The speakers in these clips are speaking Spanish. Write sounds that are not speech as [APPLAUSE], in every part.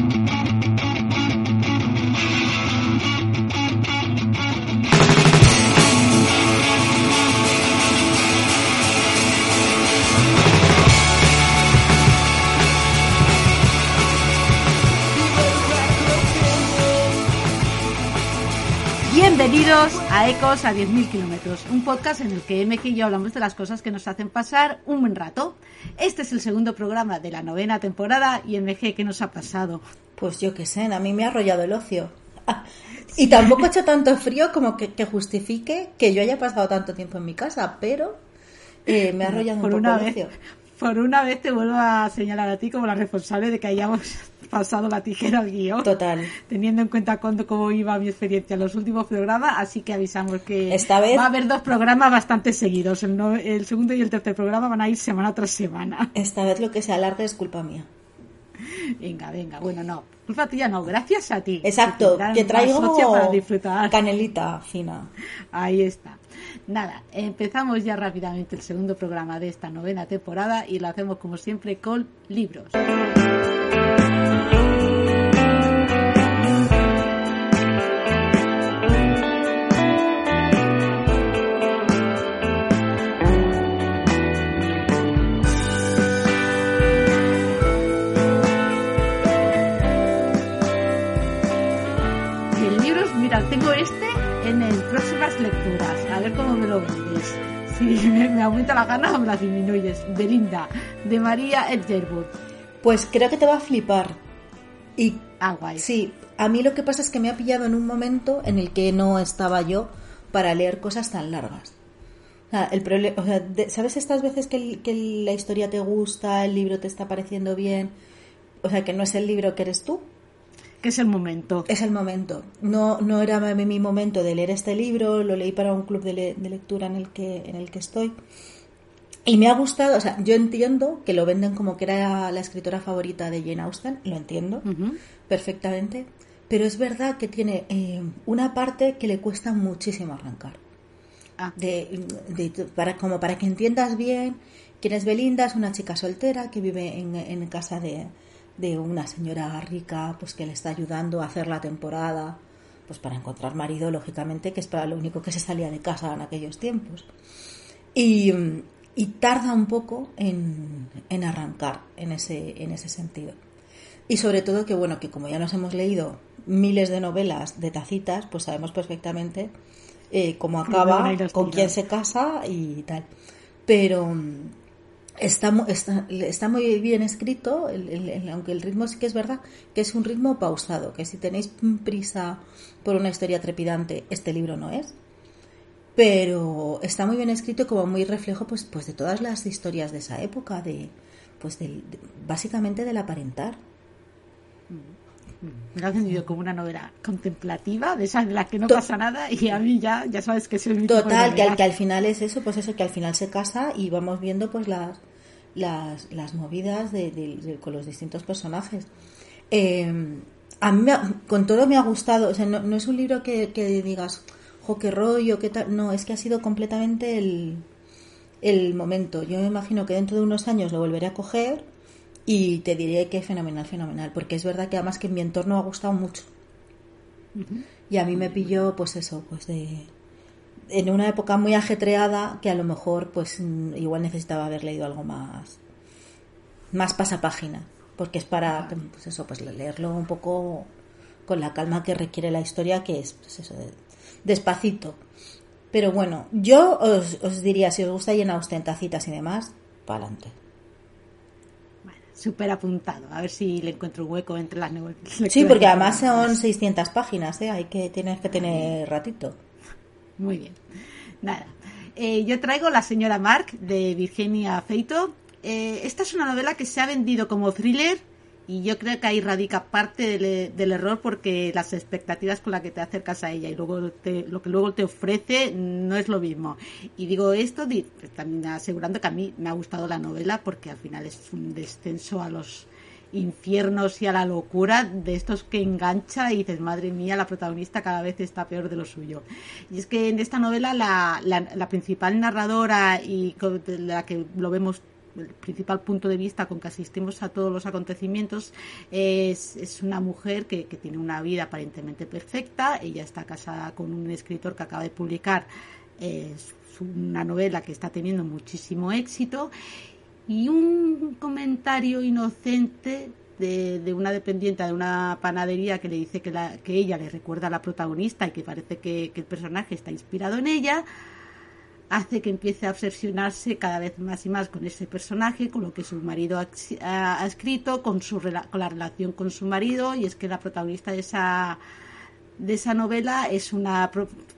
thank you Bienvenidos a Ecos a 10.000 kilómetros, un podcast en el que MG y yo hablamos de las cosas que nos hacen pasar un buen rato. Este es el segundo programa de la novena temporada y MG, ¿qué nos ha pasado? Pues yo qué sé, a mí me ha arrollado el ocio. [LAUGHS] Y tampoco ha hecho tanto frío como que, que justifique que yo haya pasado tanto tiempo en mi casa, pero eh, me ha arrollado Por un poco una el vez. ocio. Por una vez te vuelvo a señalar a ti como la responsable de que hayamos pasado la tijera al guion. Total. Teniendo en cuenta cuándo, cómo iba mi experiencia en los últimos programas, así que avisamos que Esta vez- va a haber dos programas bastante seguidos. El, no- el segundo y el tercer programa van a ir semana tras semana. Esta vez lo que se alargue es culpa mía. Venga, venga, bueno, no. Culpa tuya no, gracias a ti. Exacto, que traigo para disfrutar. canelita fina. Ahí está. Nada, empezamos ya rápidamente el segundo programa de esta novena temporada y lo hacemos como siempre con libros. Y el libro, mira, tengo este en el próximas lecturas. A ver cómo me lo vendes. [LAUGHS] Si me, me aumenta la gana o me la disminuyes. Belinda, de María Edgerwood. Pues creo que te va a flipar. Y Ah, guay. sí, a mí lo que pasa es que me ha pillado en un momento en el que no estaba yo para leer cosas tan largas. O sea, el o sea, de- ¿sabes estas veces que, el- que la historia te gusta, el libro te está pareciendo bien? O sea, que no es el libro que eres tú, Que es el momento. es el momento. No, no era mi mi momento de leer este libro, lo leí para un club de, le- de lectura en el, que, en el que estoy. Y me ha gustado, o sea, yo entiendo que lo venden como que era la escritora favorita de Jane Austen, lo entiendo perfectamente, pero es verdad que tiene eh, una parte que le cuesta muchísimo arrancar. Ah, De, de- para, como para que entiendas bien quién es Belinda, es una chica soltera que vive en, en casa de, de una señora rica pues que le está ayudando a hacer la temporada pues para encontrar marido, lógicamente, que es para lo único que se salía de casa en aquellos tiempos. Y, y tarda un poco en, en arrancar en ese, en ese sentido. Y sobre todo que, bueno, que como ya nos hemos leído miles de novelas de tacitas, pues sabemos perfectamente eh, cómo acaba, con quién se casa y tal. Pero mm, está, está, está muy bien escrito, el- el- el- aunque el ritmo sí que es verdad que es un ritmo pausado, que si tenéis prisa por una historia trepidante, este libro no es. Pero está muy bien escrito como muy reflejo pues, pues de todas las historias de esa época, de, pues del- de- básicamente del aparentar. me lo has vendido como una novela contemplativa, de esas en las que no To- pasa nada y a mí ya, ya sabes que soy mi tipo de Total, que al, que al final es eso, pues eso, que al final se casa y vamos viendo pues las, las, las movidas de, con los distintos personajes. Eh, a mí me ha- con todo me ha gustado, o sea, no, no es un libro que, que digas, jo, qué rollo, qué tal, no, es que ha sido completamente el, el momento. Yo me imagino que dentro de unos años lo volveré a coger y te diré que fenomenal, fenomenal, porque es verdad que además que en mi entorno ha gustado mucho. Y a mí me pilló, pues eso, pues de, en una época muy ajetreada que a lo mejor pues mm, igual necesitaba haber leído algo más más pasapágina porque es para pues eso pues leerlo un poco con la calma que requiere la historia que es pues eso de- despacito pero bueno yo os, os diría si os gusta Jane Austen tacitas y demás para adelante Bueno, súper apuntado, a ver si le encuentro un hueco entre las nueve [LAUGHS] sí porque además son 600 páginas ¿eh? hay que tienes que tener ratito Muy bien. Nada. Eh, yo traigo La señora Mark de Virginia Feito. Eh, esta es una novela que se ha vendido como thriller y yo creo que ahí radica parte del, del, error porque las expectativas con las que te acercas a ella y luego te, lo que luego te ofrece no es lo mismo. Y digo esto pues, también asegurando que a mí me ha gustado la novela porque al final es un descenso a los infiernos y a la locura de estos que engancha y dices, madre mía, la protagonista cada vez está peor de lo suyo. Y es que en esta novela la, la, principal narradora y la que lo vemos el principal punto de vista con que asistimos a todos los acontecimientos es, es una mujer que, que, tiene una vida aparentemente perfecta. Ella está casada con un escritor que acaba de publicar eh, una novela que está teniendo muchísimo éxito y un comentario inocente de, una dependiente de una panadería que le dice que, la, que ella le recuerda a la protagonista y que parece que, el personaje está inspirado en ella, hace que empiece a obsesionarse cada vez más y más con ese personaje, con lo que su marido ha, escrito, con, su, con la relación con su marido, y es que la protagonista de esa de esa novela es una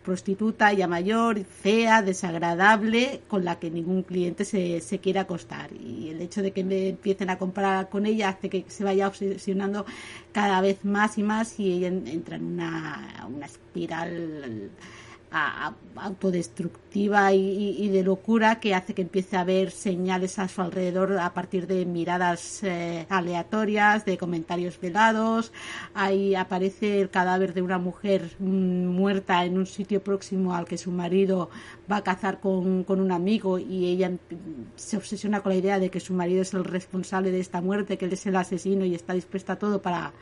prostituta ya mayor, fea, desagradable, con la que ningún cliente se, se quiere acostar. Y el hecho de que me empiecen a comparar con ella hace que se vaya obsesionando cada vez más y más y ella entra en una, una espiral autodestructiva y, de locura que hace que empiece a ver señales a su alrededor a partir de miradas eh, aleatorias, de comentarios velados. Ahí aparece el cadáver de una mujer mm, muerta en un sitio próximo al que su marido va a cazar con, con un amigo y ella se obsesiona con la idea de que su marido es el responsable de esta muerte, que él es el asesino y está dispuesta a todo para,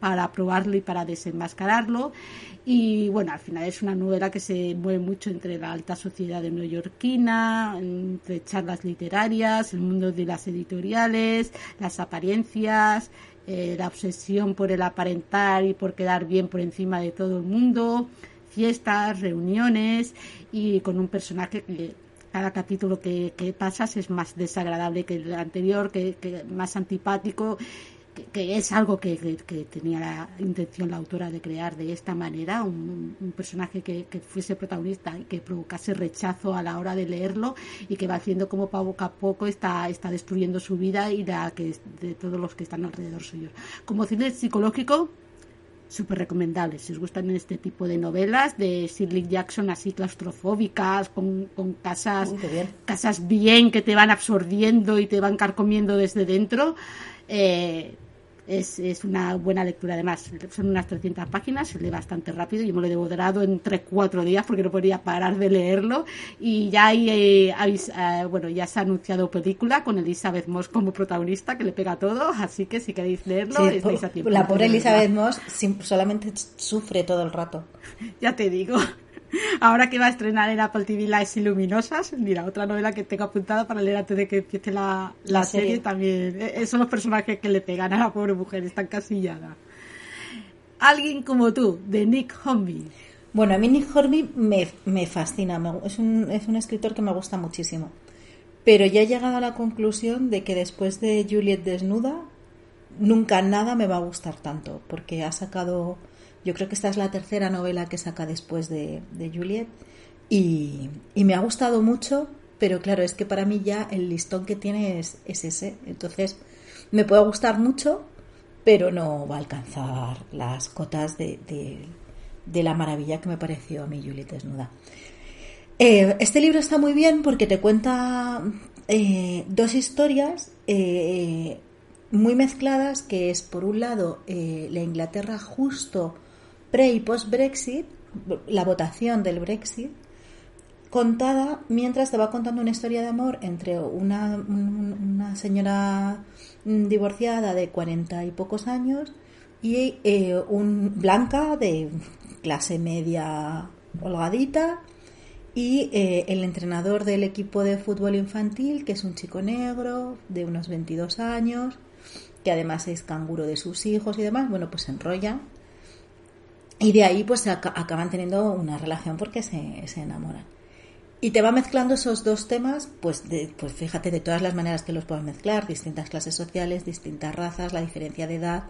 para probarlo y para desenmascararlo. Y bueno, al final es una novela que se mueve mucho entre la alta sociedad de neoyorquina, entre charlas literarias, el mundo de las editoriales, las apariencias, eh, la obsesión por el aparentar y por quedar bien por encima de todo el mundo, fiestas, reuniones y con un personaje que cada capítulo que, que pasas es más desagradable que el anterior, que, que más antipático que, es algo que, tenía la intención la autora de crear de esta manera, un, personaje que, fuese protagonista y que provocase rechazo a la hora de leerlo y que va haciendo como poco a poco está, está destruyendo su vida y la que de todos los que están alrededor suyos. Como cine psicológico, súper recomendable. Si os gustan este tipo de novelas de Shirley Jackson así claustrofóbicas, con, con casas, bien. casas bien que te van absorbiendo y te van carcomiendo desde dentro, eh, es, es, una buena lectura. Además, son unas 300 páginas, se lee bastante rápido. Yo me lo he devorado en 3-4 días porque no podía parar de leerlo. Y ya hay, eh, eh, bueno, ya se ha anunciado película con Elizabeth Moss como protagonista que le pega todo. Así que si queréis leerlo, estáis a tiempo. La pobre Elizabeth Moss solamente sufre todo el rato. [LAUGHS] ya te digo. [LAUGHS] Ahora que va a estrenar en Apple TV Las Iluminosas, mira, otra novela que tengo apuntada para leer antes de que empiece la, la, serie. también. E, son los personajes que le pegan a la pobre mujer, está encasillada. Alguien como tú, de Nick Hornby. Bueno, a mí Nick Hornby me, me fascina, es, un, es un escritor que me gusta muchísimo. Pero ya he llegado a la conclusión de que después de Juliet desnuda, nunca nada me va a gustar tanto, porque ha sacado yo creo que esta es la tercera novela que saca después de, Juliet y, me ha gustado mucho, pero claro, es que para mí ya el listón que tiene es, ese. Entonces, me puede gustar mucho, pero no va a alcanzar las cotas de, la maravilla que me pareció a mí Juliet desnuda. Eh, este libro está muy bien porque te cuenta eh, dos historias eh, muy mezcladas, que es por un lado la Inglaterra justo pre y post Brexit, la votación del Brexit, contada mientras te va contando una historia de amor entre una, una señora divorciada de cuarenta y pocos años y eh, un blanca de clase media holgadita y eh, el entrenador del equipo de fútbol infantil que es un chico negro de unos 22 años que además es canguro de sus hijos y demás bueno pues se enrolla y de ahí pues acaban teniendo una relación porque se, se, enamoran. Y te va mezclando esos dos temas, pues, de, pues fíjate de todas las maneras que los puedes mezclar, distintas clases sociales, distintas razas, la diferencia de edad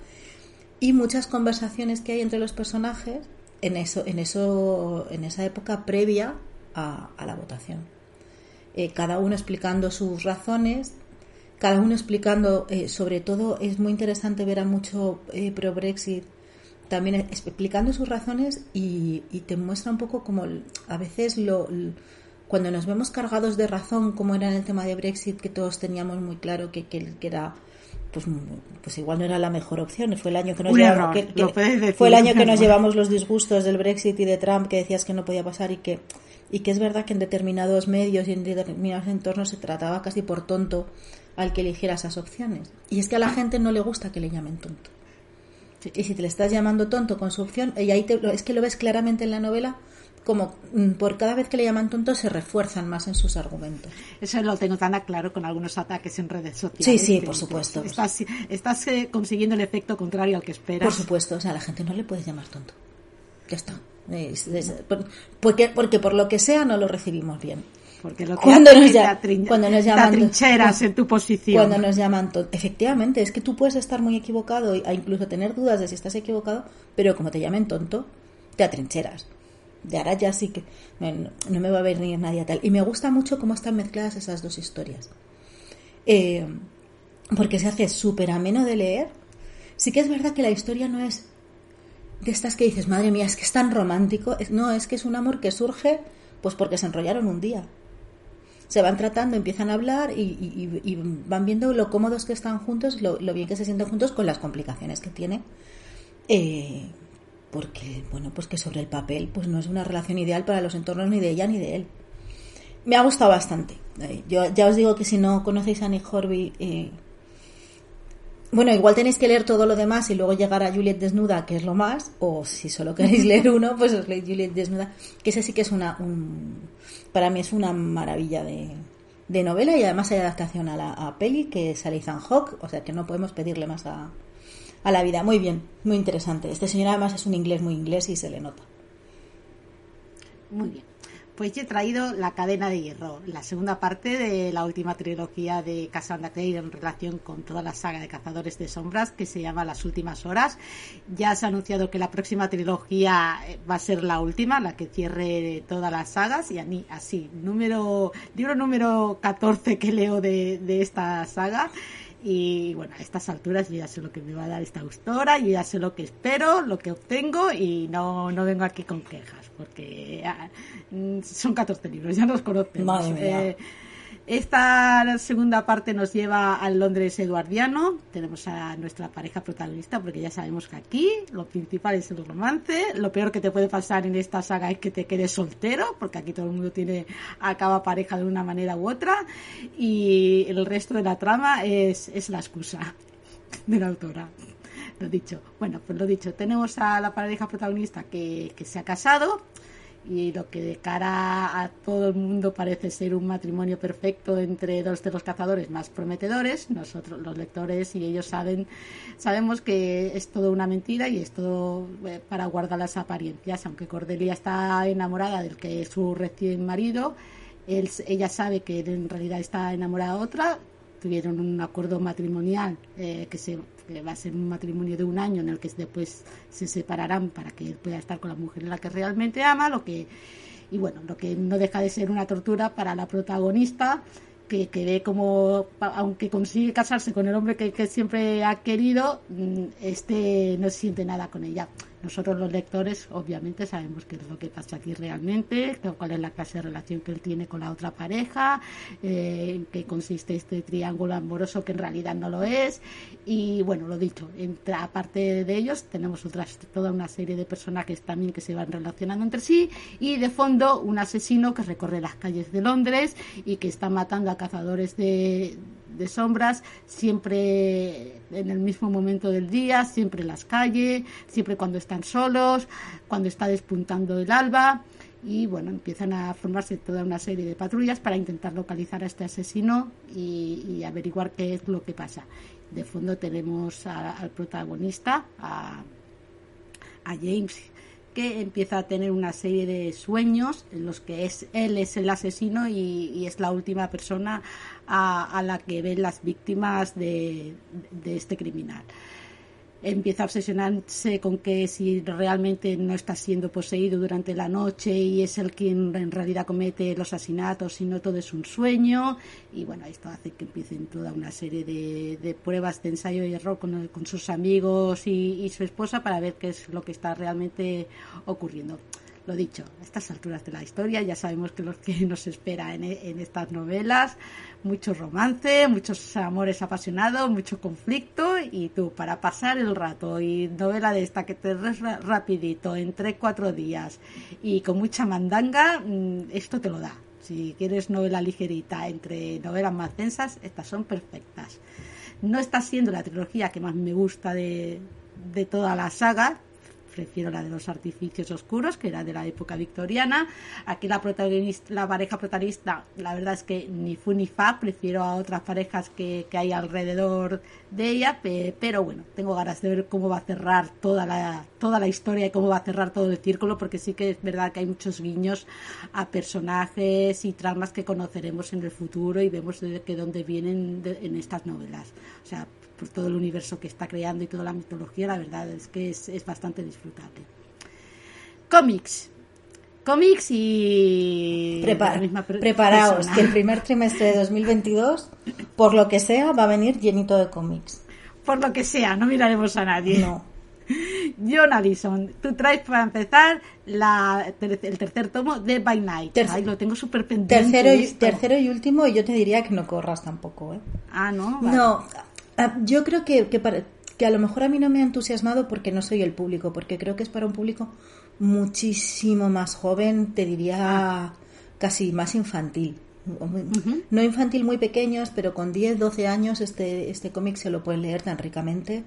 y muchas conversaciones que hay entre los personajes en eso, en eso, en esa época previa a, la votación. Eh, cada uno explicando sus razones cada uno explicando, eh, sobre todo es muy interesante ver a mucho eh, pro-Brexit también explicando sus razones y, te muestra un poco como a veces lo, cuando nos vemos cargados de razón, como era en el tema de Brexit, que todos teníamos muy claro que, que, era pues, pues igual no era la mejor opción. Fue el año que nos, llevamos, fue el año que nos [LAUGHS] llevamos los disgustos del Brexit y de Trump, que decías que no podía pasar y que, y que es verdad que en determinados medios y en determinados entornos se trataba casi por tonto al que eligiera esas opciones. Y es que a la gente no le gusta que le llamen tonto. Y si te le estás llamando tonto con su opción, y ahí te, es que lo ves claramente en la novela, como mm, por cada vez que le llaman tonto se refuerzan más en sus argumentos. Eso lo tengo tan claro con algunos ataques en redes sociales. Sí, sí, por supuesto. Estás, estás eh, consiguiendo el efecto contrario al que esperas. Por supuesto, o sea, a la gente no le puedes llamar tonto. Ya está. porque, porque por lo que sea no lo recibimos bien. Porque lo que cuando, nos, cuando nos llaman trincheras en tu posición. Cuando nos llaman efectivamente, es que tú puedes estar muy equivocado e incluso tener dudas de si estás equivocado, pero como te llamen tonto, te atrincheras. De ahora ya sí que no, me va a venir nadie a tal. Y me gusta mucho cómo están mezcladas esas dos historias. Eh, porque se hace súper ameno de leer. Sí que es verdad que la historia no es de estas que dices, madre mía, es que es tan romántico. No, es que es un amor que surge pues porque se enrollaron un día se van tratando, empiezan a hablar y, van viendo lo cómodos que están juntos, lo, bien que se sienten juntos con las complicaciones que tiene. Eh, porque, bueno, pues que sobre el papel pues no es una relación ideal para los entornos ni de ella ni de él. Me ha gustado bastante. Eh, yo ya os digo que si no conocéis a Nick Horby, eh, bueno, igual tenéis que leer todo lo demás y luego llegar a Juliet desnuda, que es lo más, o si solo queréis [LAUGHS] leer uno, pues os leéis Juliet desnuda, que ese sí que es una, un, para mí es una maravilla de, de novela y además hay adaptación a la a peli que es Ethan Hawke, o sea que no podemos pedirle más a, a la vida. Muy bien, muy interesante. Este señor además es un inglés muy inglés y se le nota. Muy bien. Pues he traído La cadena de hierro, la segunda parte de la última trilogía de Cassandra Clare en relación con toda la saga de Cazadores de Sombras que se llama Las últimas horas. Ya se ha anunciado que la próxima trilogía eh, va a ser la última, la que cierre todas las sagas y a mí así, número libro número 14 que leo de esta saga y bueno, a estas alturas yo ya sé lo que me va a dar esta autora, yo ya sé lo que espero, lo que obtengo y no, no vengo aquí con quejas, porque ah, mm, son 14 libros, ya nos conocemos. Eh, esta segunda parte nos lleva al Londres eduardiano. Tenemos a nuestra pareja protagonista, porque ya sabemos que aquí lo principal es el romance. Lo peor que te puede pasar en esta saga es que te quedes soltero, porque aquí todo el mundo tiene acaba pareja de una manera u otra. Y el resto de la trama es, es la excusa de la autora lo dicho. Bueno, pues lo dicho, tenemos a la pareja protagonista que, que se ha casado, y lo que de cara a todo el mundo parece ser un matrimonio perfecto entre dos de los cazadores más prometedores, nosotros los lectores y ellos saben sabemos que es todo una mentira y es todo eh, para guardar las apariencias, aunque Cordelia está enamorada del que es su recién marido, él, ella sabe que en realidad está enamorada de otra, tuvieron un acuerdo matrimonial eh, que se que va a ser un matrimonio de un año en el que después se separarán para que él pueda estar con la mujer en la que realmente ama, lo que y bueno, lo que no deja de ser una tortura para la protagonista que, que ve como, aunque consigue casarse con el hombre que, que siempre ha querido, mm, este no siente nada con ella. Nosotros los lectores obviamente sabemos qué es lo que pasa aquí realmente, cuál es la clase de relación que él tiene con la otra pareja, eh, en qué consiste este triángulo amoroso que en realidad no lo es. Y bueno, lo dicho, entre, aparte de ellos tenemos otras, toda una serie de personajes también que se van relacionando entre sí y de fondo un asesino que recorre las calles de Londres y que está matando a cazadores de de sombras, siempre en el mismo momento del día, siempre en las calles, siempre cuando están solos, cuando está despuntando el alba. Y bueno, empiezan a formarse toda una serie de patrullas para intentar localizar a este asesino y, averiguar qué es lo que pasa. De fondo tenemos al protagonista, a, a James, que empieza a tener una serie de sueños en los que es él es el asesino y, es la última persona a, la que ven las víctimas de, este criminal. empieza a obsesionarse con que si realmente no está siendo poseído durante la noche y es el quien en realidad comete los asesinatos y no todo es un sueño y bueno esto hace que empiecen toda una serie de, pruebas de ensayo y error con, sus amigos y su esposa para ver qué es lo que está realmente ocurriendo lo dicho, a estas alturas de la historia ya sabemos que lo que nos espera en, en estas novelas, mucho romance, muchos amores apasionados, mucho conflicto y tú para pasar el rato y novela de esta que te res rapidito en tres, cuatro días y con mucha mandanga, mm, esto te lo da. Si quieres novela ligerita entre novelas más densas, estas son perfectas. No está siendo la trilogía que más me gusta de, de toda la saga, prefiero la de los artificios oscuros, que era de la época victoriana. Aquí la protagonista, la pareja protagonista, la verdad es que ni fu ni fa, prefiero a otras parejas que, que hay alrededor de ella, pero bueno, tengo ganas de ver cómo va a cerrar toda la, toda la historia y cómo va a cerrar todo el círculo, porque sí que es verdad que hay muchos guiños a personajes y tramas que conoceremos en el futuro y vemos de que dónde vienen en estas novelas. Por todo el universo que está creando y toda la mitología, la verdad es que es, bastante disfrutable. Cómics. Cómics y... preparaos, que el primer trimestre de 2022, por lo que sea, va a venir llenito de cómics. Por lo que sea, no miraremos a nadie. No. [LAUGHS] John Addison, tú traes para empezar la, el tercer tomo de By Night. Ay, lo tengo súper pendiente. Tercero y, tercero y último, y yo te diría que no corras tampoco. ¿eh? Ah, no. No, yo creo que, que, a lo mejor a mí no me ha entusiasmado porque no soy el público, porque creo que es para un público muchísimo más joven, te diría casi más infantil. No infantil muy pequeños, pero con 10, 12 años este, este cómic se lo pueden leer tan ricamente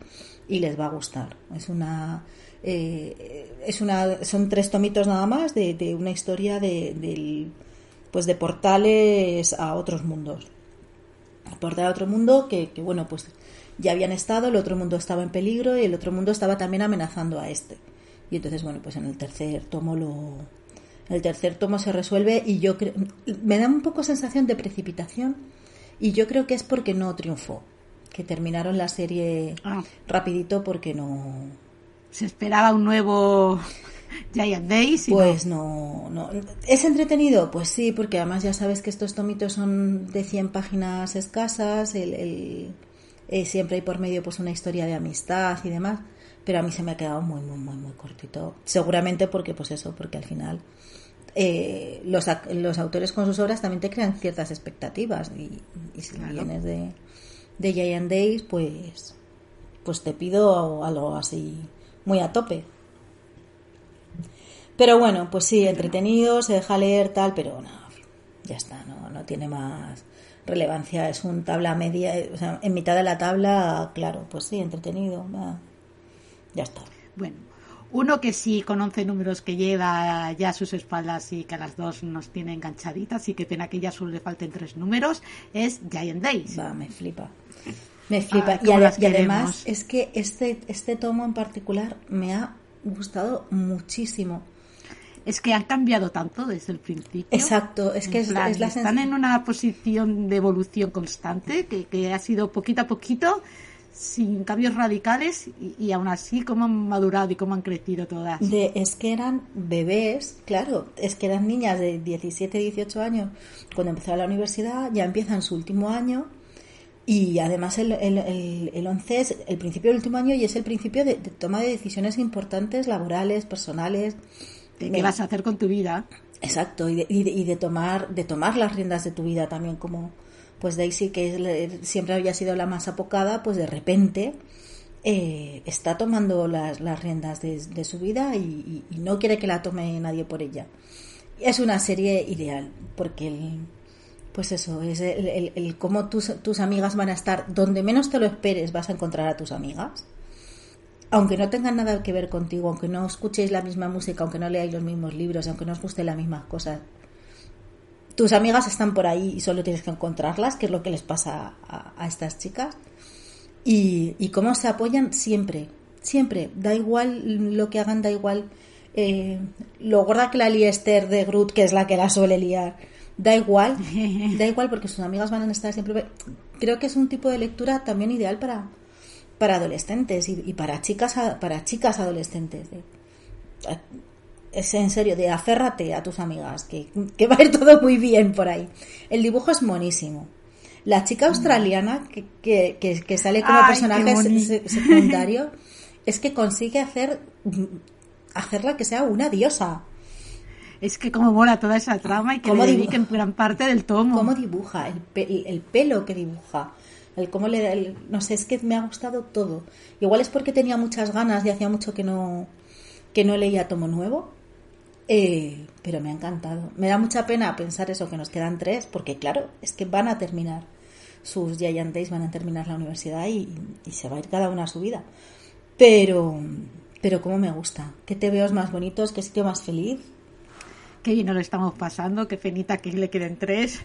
y les va a gustar. Es una... Eh, es una son tres tomitos nada más de, de una historia de, pues de portales a otros mundos portal a otro mundo que, que, bueno pues ya habían estado, el otro mundo estaba en peligro y el otro mundo estaba también amenazando a este. Y entonces, bueno, pues en el tercer tomo lo, el tercer tomo se resuelve y yo creo, me da un poco sensación de precipitación y yo creo que es porque no triunfó, que terminaron la serie ah. rapidito porque no... Se esperaba un nuevo [LAUGHS] Giant Days. pues no. no, ¿Es entretenido? Pues sí, porque además ya sabes que estos tomitos son de 100 páginas escasas, el eh, siempre hay por medio pues una historia de amistad y demás, pero a mí se me ha quedado muy, muy, muy, muy cortito. Seguramente porque, pues eso, porque al final eh, los, los autores con sus obras también te crean ciertas expectativas y, si vienes de, de Giant Days, pues, pues te pido algo así muy a tope. Pero bueno, pues sí, entretenido, se deja leer tal, pero no, ya está, no, no tiene más relevancia, es un tabla media, o sea, en mitad de la tabla, claro, pues sí, entretenido, ya está. Bueno, uno que sí con 11 números que lleva ya a sus espaldas y que a las dos nos tiene enganchaditas y que pena que ya solo le falten tres números, es Giant Days. Va, me flipa. Me flipa. y, además es que este, este tomo en particular me ha gustado muchísimo es que han cambiado tanto desde el principio. Exacto, es que es, la están en una posición de evolución constante que, que, ha sido poquito a poquito sin cambios radicales y, aún así cómo han madurado y cómo han crecido todas. De, es que eran bebés, claro, es que eran niñas de 17, 18 años cuando empezaron la universidad, ya empiezan su último año y además el, el, el, 11 es el principio del último año y es el principio de toma de decisiones importantes, laborales, personales qué vas a hacer con tu vida. Exacto, y de, y de, tomar, de tomar las riendas de tu vida también, como pues Daisy, que siempre había sido la más apocada, pues de repente eh, está tomando las, las riendas de, su vida y, no quiere que la tome nadie por ella. Es una serie ideal, porque el, pues eso, es el, el, el cómo tus, tus amigas van a estar, donde menos te lo esperes vas a encontrar a tus amigas aunque no tengan nada que ver contigo, aunque no escuchéis la misma música, aunque no leáis los mismos libros, aunque no os gusten las mismas cosas, tus amigas están por ahí y solo tienes que encontrarlas, que es lo que les pasa a, estas chicas. Y, cómo se apoyan siempre, siempre. Da igual lo que hagan, da igual eh, lo gorda que la lía Esther de Groot, que es la que la suele liar. Da igual, [LAUGHS] da igual porque sus amigas van a estar siempre. Creo que es un tipo de lectura también ideal para, para adolescentes y, para chicas para chicas adolescentes. es en serio, de aférrate a tus amigas, que, que, va a ir todo muy bien por ahí. El dibujo es monísimo. La chica australiana que, que, que sale como personaje secundario es que consigue hacer hacerla que sea una diosa. Es que como mola toda esa trama y que le dediquen gran parte del tomo. Cómo dibuja, el, el pelo que dibuja, el cómo le el, no sé, es que me ha gustado todo. Igual es porque tenía muchas ganas y hacía mucho que no que no leía tomo nuevo. Eh, pero me ha encantado. Me da mucha pena pensar eso, que nos quedan tres, porque claro, es que van a terminar sus Giant Days, van a terminar la universidad y, y se va a ir cada una a su vida. Pero, pero cómo me gusta. Qué te veo más bonitos, qué sitio más feliz. Qué bien nos lo estamos pasando, qué penita que le queden tres.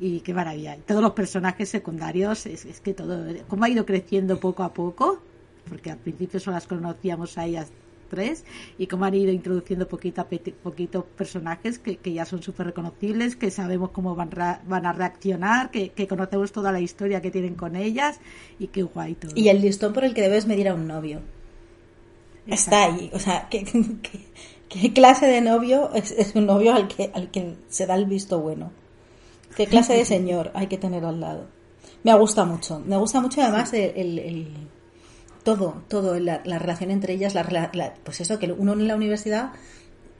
Y qué maravilla. todos los personajes secundarios, es, es, que todo, cómo ha ido creciendo poco a poco, porque al principio solo las conocíamos a ellas tres, y cómo han ido introduciendo poquito a poquito personajes que, que ya son súper reconocibles, que sabemos cómo van, van a reaccionar, que, que, conocemos toda la historia que tienen con ellas, y qué guay todo. Y el listón por el que debes medir a un novio. Está ahí, o sea, ¿qué, qué, clase de novio es, un novio al que, al que se da el visto bueno? ¿Qué clase de señor hay que tener al lado? Me gusta mucho, me gusta mucho además el, el, todo, todo, la, relación entre ellas, la, pues eso, que uno en la universidad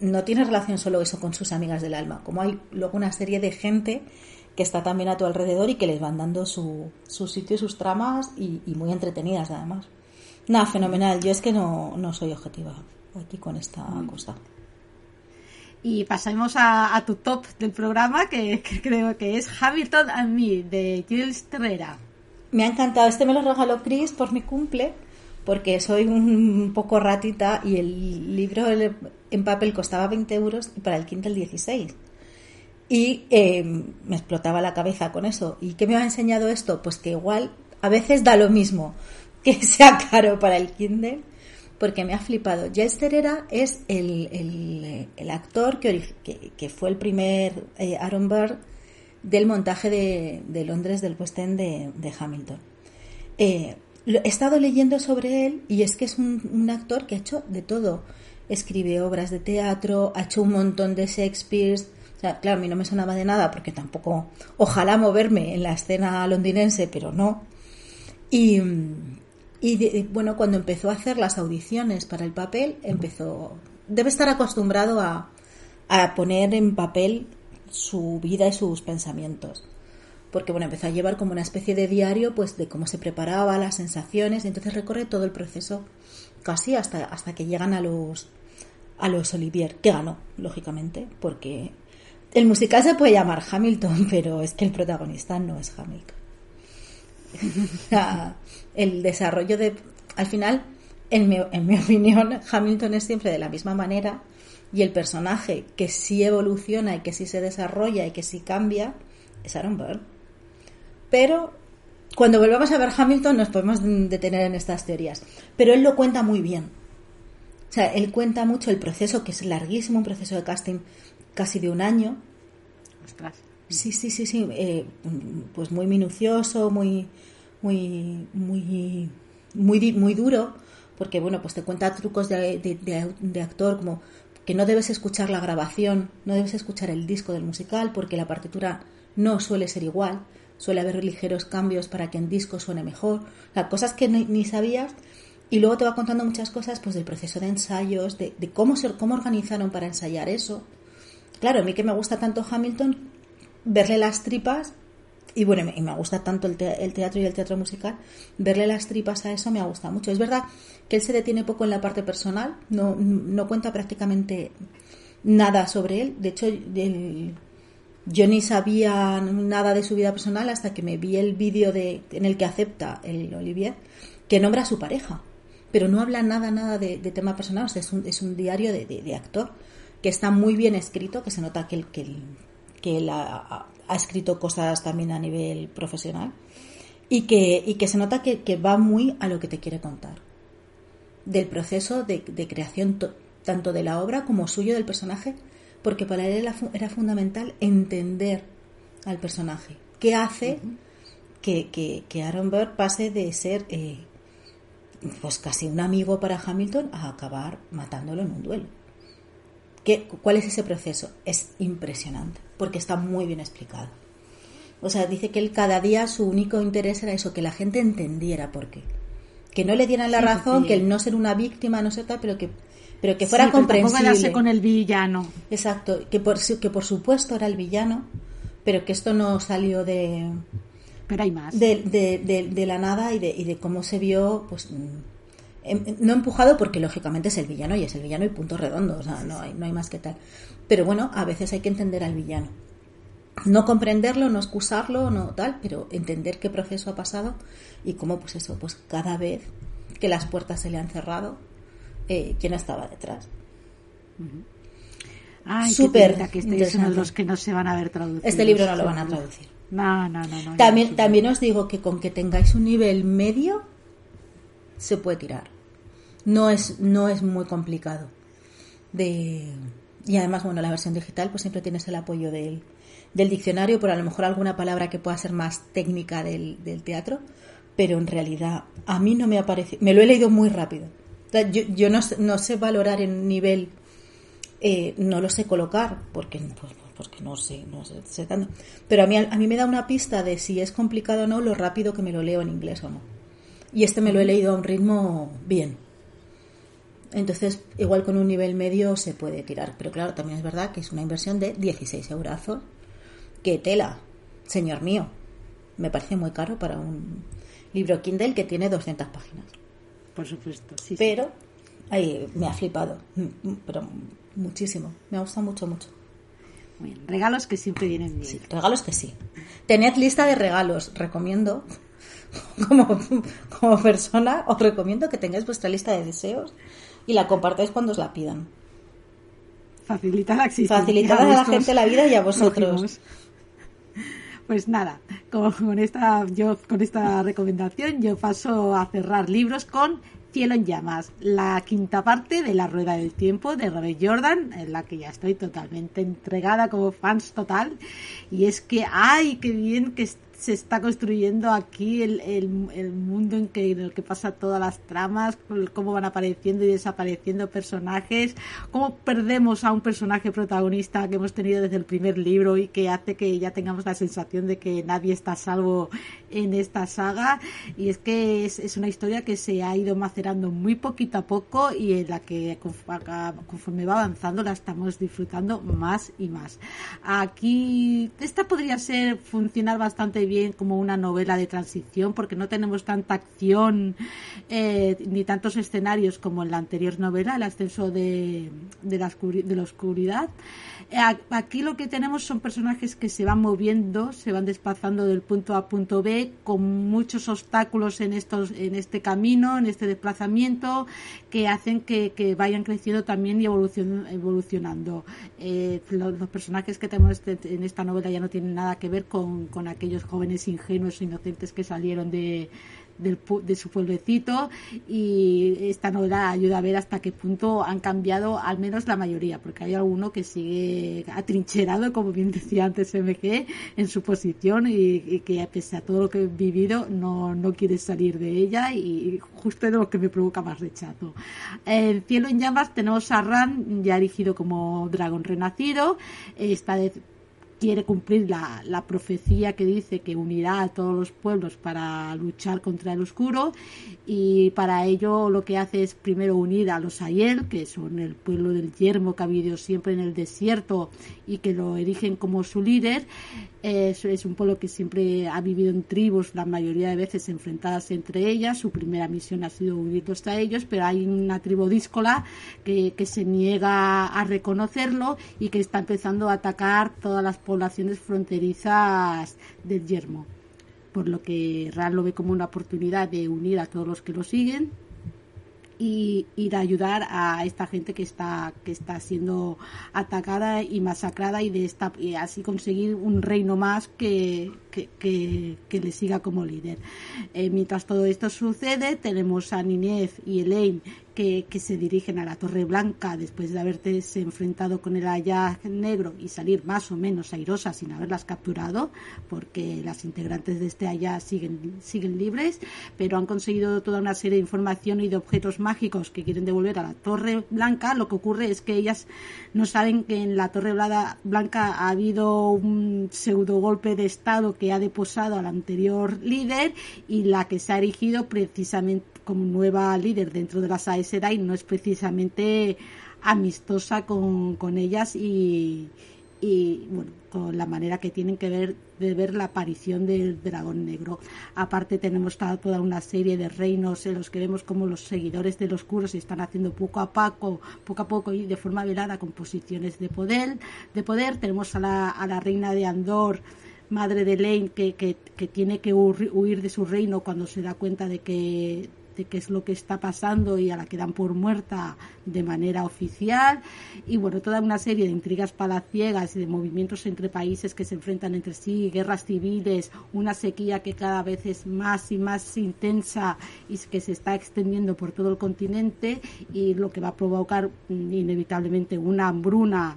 no tiene relación solo eso con sus amigas del alma, como hay luego una serie de gente que está también a tu alrededor y que les van dando su, su sitio y sus tramas y muy entretenidas además. Nada, fenomenal. Yo es que no, no soy objetiva aquí con esta mm. cosa. Y pasamos a, tu top del programa, que, creo que es Hamilton and Me, de Jules Terrera. Me ha encantado. Este me lo regaló Chris por mi cumple, porque soy un poco ratita y el libro en papel costaba 20 euros y para el Kindle 16. Y eh, me explotaba la cabeza con eso. ¿Y qué me ha enseñado esto? Pues que igual a veces da lo mismo [LAUGHS] que sea caro para el Kindle, porque me ha flipado. Giles Terera es el, el, actor que, que, fue el primer eh, Aaron Burr del montaje de, de, Londres del West End de, de Hamilton. Eh, he estado leyendo sobre él y es que es un, un, actor que ha hecho de todo. Escribe obras de teatro, ha hecho un montón de Shakespeare. O sea, claro, a mí no me sonaba de nada porque tampoco, ojalá moverme en la escena londinense, pero no. Y, y bueno, cuando empezó a hacer las audiciones para el papel, empezó. Debe estar acostumbrado a, a poner en papel su vida y sus pensamientos. Porque bueno, empezó a llevar como una especie de diario, pues de cómo se preparaba, las sensaciones, y entonces recorre todo el proceso, casi hasta, hasta que llegan a los a los Olivier, que ganó, lógicamente, porque el musical se puede llamar Hamilton, [LAUGHS] pero es que el protagonista no es Hamilton. [LAUGHS] el desarrollo de... Al final, en mi, en mi [LAUGHS] opinión, Hamilton es siempre de la misma manera y el personaje que sí evoluciona y que sí se desarrolla y que sí cambia es Aaron Burr. Pero cuando volvamos a ver Hamilton nos podemos detener en estas teorías. Pero él lo cuenta muy bien. O sea, él cuenta mucho el proceso, que es larguísimo, un proceso de casting casi de un año. Sí, sí, sí, sí. Eh, pues muy minucioso, muy, muy, muy, muy, muy duro, porque bueno, pues te cuenta trucos de, de, actor como que no debes escuchar la grabación, no debes escuchar el disco del musical, porque la partitura no suele ser igual, suele haber ligeros cambios para que en disco suene mejor, las cosas que ni, sabías, y luego te va contando muchas cosas pues del proceso de ensayos, de, de cómo, se, cómo organizaron para ensayar eso. Claro, a mí que me gusta tanto Hamilton, verle las tripas y bueno, y me gusta tanto el, teatro y el teatro musical, verle las tripas a eso me gusta mucho. Es verdad que él se detiene poco en la parte personal, no, no cuenta prácticamente nada sobre él. De hecho, yo ni sabía nada de su vida personal hasta que me vi el vídeo de, en el que acepta el Olivier, que nombra a su pareja. Pero no habla nada, nada de, tema personal, es, un, es un diario de, actor que está muy bien escrito, que se nota que, el, que, que él ha, escrito cosas también a nivel profesional y que, y que se nota que, va muy a lo que te quiere contar. Del proceso de, creación tanto de la obra como suyo del personaje, porque para él era, fundamental entender al personaje. ¿Qué hace que, que, Aaron Burr pase de ser eh, pues casi un amigo para Hamilton a acabar matándolo en un duelo. ¿Qué, ¿Cuál es ese proceso? Es impresionante, porque está muy bien explicado. O sea, dice que él cada día su único interés era eso, que la gente entendiera por qué. Que no le dieran la razón, que el no ser una víctima, no sé tal, pero que, pero que fuera comprensible. con el villano. Exacto, que por, que por supuesto era el villano, pero que esto no salió de... Pero hay más. De, de, de, la nada y de, y de cómo se vio, pues Em, no empujado porque lógicamente es el villano y es el villano y punto redondo, o sea, no hay, no hay más que tal. Pero bueno, a veces hay que entender al villano. No comprenderlo, no excusarlo, no tal, pero entender qué proceso ha pasado y cómo, pues eso, pues cada vez que las puertas se le han cerrado, eh, quién estaba detrás. Súper que este es uno de los que no se van a ver traducidos. Este libro no lo van a traducir. No, no, no. no también, también os digo que con que tengáis un nivel medio, se puede tirar no es, no es muy complicado. De, y además, bueno, la versión digital pues siempre tienes el apoyo del, del diccionario, por a lo mejor alguna palabra que pueda ser más técnica del, del teatro, pero en realidad a mí no me ha parecido, me lo he leído muy rápido. Yo, yo no, no, sé valorar en nivel, eh, no lo sé colocar, porque, pues, porque no sé, no sé, tanto. Pero a mí, a mí me da una pista de si es complicado o no, lo rápido que me lo leo en inglés o no. Y este me lo he leído a un ritmo bien. Entonces, igual con un nivel medio se puede tirar. Pero claro, también es verdad que es una inversión de 16 euros. ¡Qué tela! Señor mío, me parece muy caro para un libro Kindle que tiene 200 páginas. Por supuesto, sí. Pero ahí me ha flipado, pero muchísimo. Me ha gustado mucho, mucho. Regalos que siempre vienen bien. Sí, regalos que sí. Tened lista de regalos, recomiendo. [LAUGHS] Como, como persona, os recomiendo que tengáis vuestra lista de deseos y la compartáis cuando os la pidan. Facilitar la existencia. Facilitar a, la gente la vida y a vosotros. Pues nada, con, esta, yo, con esta recomendación yo paso a cerrar libros con Cielo en llamas, la quinta parte de La Rueda del Tiempo de Robert Jordan, en la que ya estoy totalmente entregada como fans total. Y es que, ay, qué bien que se está construyendo aquí el, el, mundo en, que, en el que pasa todas las tramas, cómo van apareciendo y desapareciendo personajes, cómo perdemos a un personaje protagonista que hemos tenido desde el primer libro y que hace que ya tengamos la sensación de que nadie está salvo en esta saga. Y es que es, es una historia que se ha ido macerando muy poquito a poco y en la que conforme va avanzando la estamos disfrutando más y más. Aquí esta podría ser funcionar bastante bien como una novela de transición porque no tenemos tanta acción eh, ni tantos escenarios como en la anterior novela, El ascenso de, de, la, de la oscuridad. Eh, aquí lo que tenemos son personajes que se van moviendo, se van desplazando del punto A a punto B con muchos obstáculos en, estos, en este camino, en este desplazamiento, que hacen que, que vayan creciendo también y evolucionando. Eh, los, personajes que tenemos en esta novela ya no tienen nada que ver con, con aquellos jóvenes ingenuos inocentes que salieron de, de su pueblecito y esta novela ayuda a ver hasta qué punto han cambiado al menos la mayoría, porque hay alguno que sigue atrincherado, como bien [LAUGHS] decía antes MG, en su posición y, que pese a todo lo que he vivido no, no quiere salir de ella y justo es lo que me provoca más rechazo. En Cielo en Llamas tenemos a Ran ya erigido como dragón renacido, está de quiere cumplir la, la, profecía que dice que unirá a todos los pueblos para luchar contra el oscuro y para ello lo que hace es primero unir a los Ayel, que son el pueblo del yermo que ha vivido siempre en el desierto y que lo erigen como su líder. Es, es un pueblo que siempre ha vivido en tribus, la mayoría de veces enfrentadas entre ellas. Su primera misión ha sido unirlos a ellos, pero hay una tribu díscola que, que se niega a reconocerlo y que está empezando a atacar todas las poblaciones fronterizas del yermo por lo que Ral lo ve como una oportunidad de unir a todos los que lo siguen y, de ayudar a esta gente que está que está siendo atacada y masacrada y de esta y así conseguir un reino más que, que, que, le siga como líder. Eh, mientras todo esto sucede, tenemos a Ninef y Elaine que, se dirigen a la Torre Blanca después de haberse enfrentado con el Ayah negro y salir más o menos airosas sin haberlas capturado, porque las integrantes de este Ayah siguen, siguen libres, pero han conseguido toda una serie de información y de objetos mágicos que quieren devolver a la Torre Blanca. Lo que ocurre es que ellas no saben que en la Torre Blanca ha habido un pseudo golpe de Estado que ha deposado al anterior líder y la que se ha erigido precisamente como nueva líder dentro de las Aes Sedai no es precisamente amistosa con, con ellas y, y bueno, con la manera que tienen que ver de ver la aparición del dragón negro. Aparte tenemos toda una serie de reinos en los que vemos como los seguidores de los curos están haciendo poco a poco, poco a poco y de forma velada con posiciones de poder. De poder tenemos a la, a la reina de Andor madre de Lane que, que, tiene que huir de su reino cuando se da cuenta de que de qué es lo que está pasando y a la que dan por muerta de manera oficial. Y bueno toda una serie de intrigas palaciegas y de movimientos entre países que se enfrentan entre sí guerras civiles una sequía que cada vez es más y más intensa y que se está extendiendo por todo el continente y lo que va a provocar mm, inevitablemente una hambruna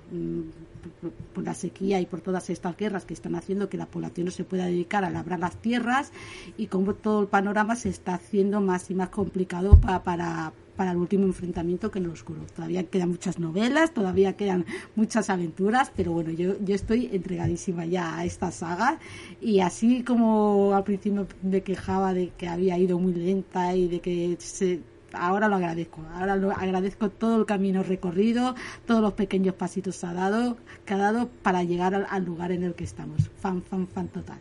por la sequía y por todas estas guerras que están haciendo que la población no se pueda dedicar a labrar las tierras y como todo el panorama se está haciendo más y más complicado para, para, el último enfrentamiento que en lo oscuro. Todavía quedan muchas novelas, todavía quedan muchas aventuras, pero bueno, yo, yo estoy entregadísima ya a esta saga y así como al principio me quejaba de que había ido muy lenta y de que se ahora lo agradezco. Ahora lo agradezco todo el camino recorrido, todos los pequeños pasitos ha dado, que ha dado para llegar al, lugar en el que estamos. Fan, fan, fan total.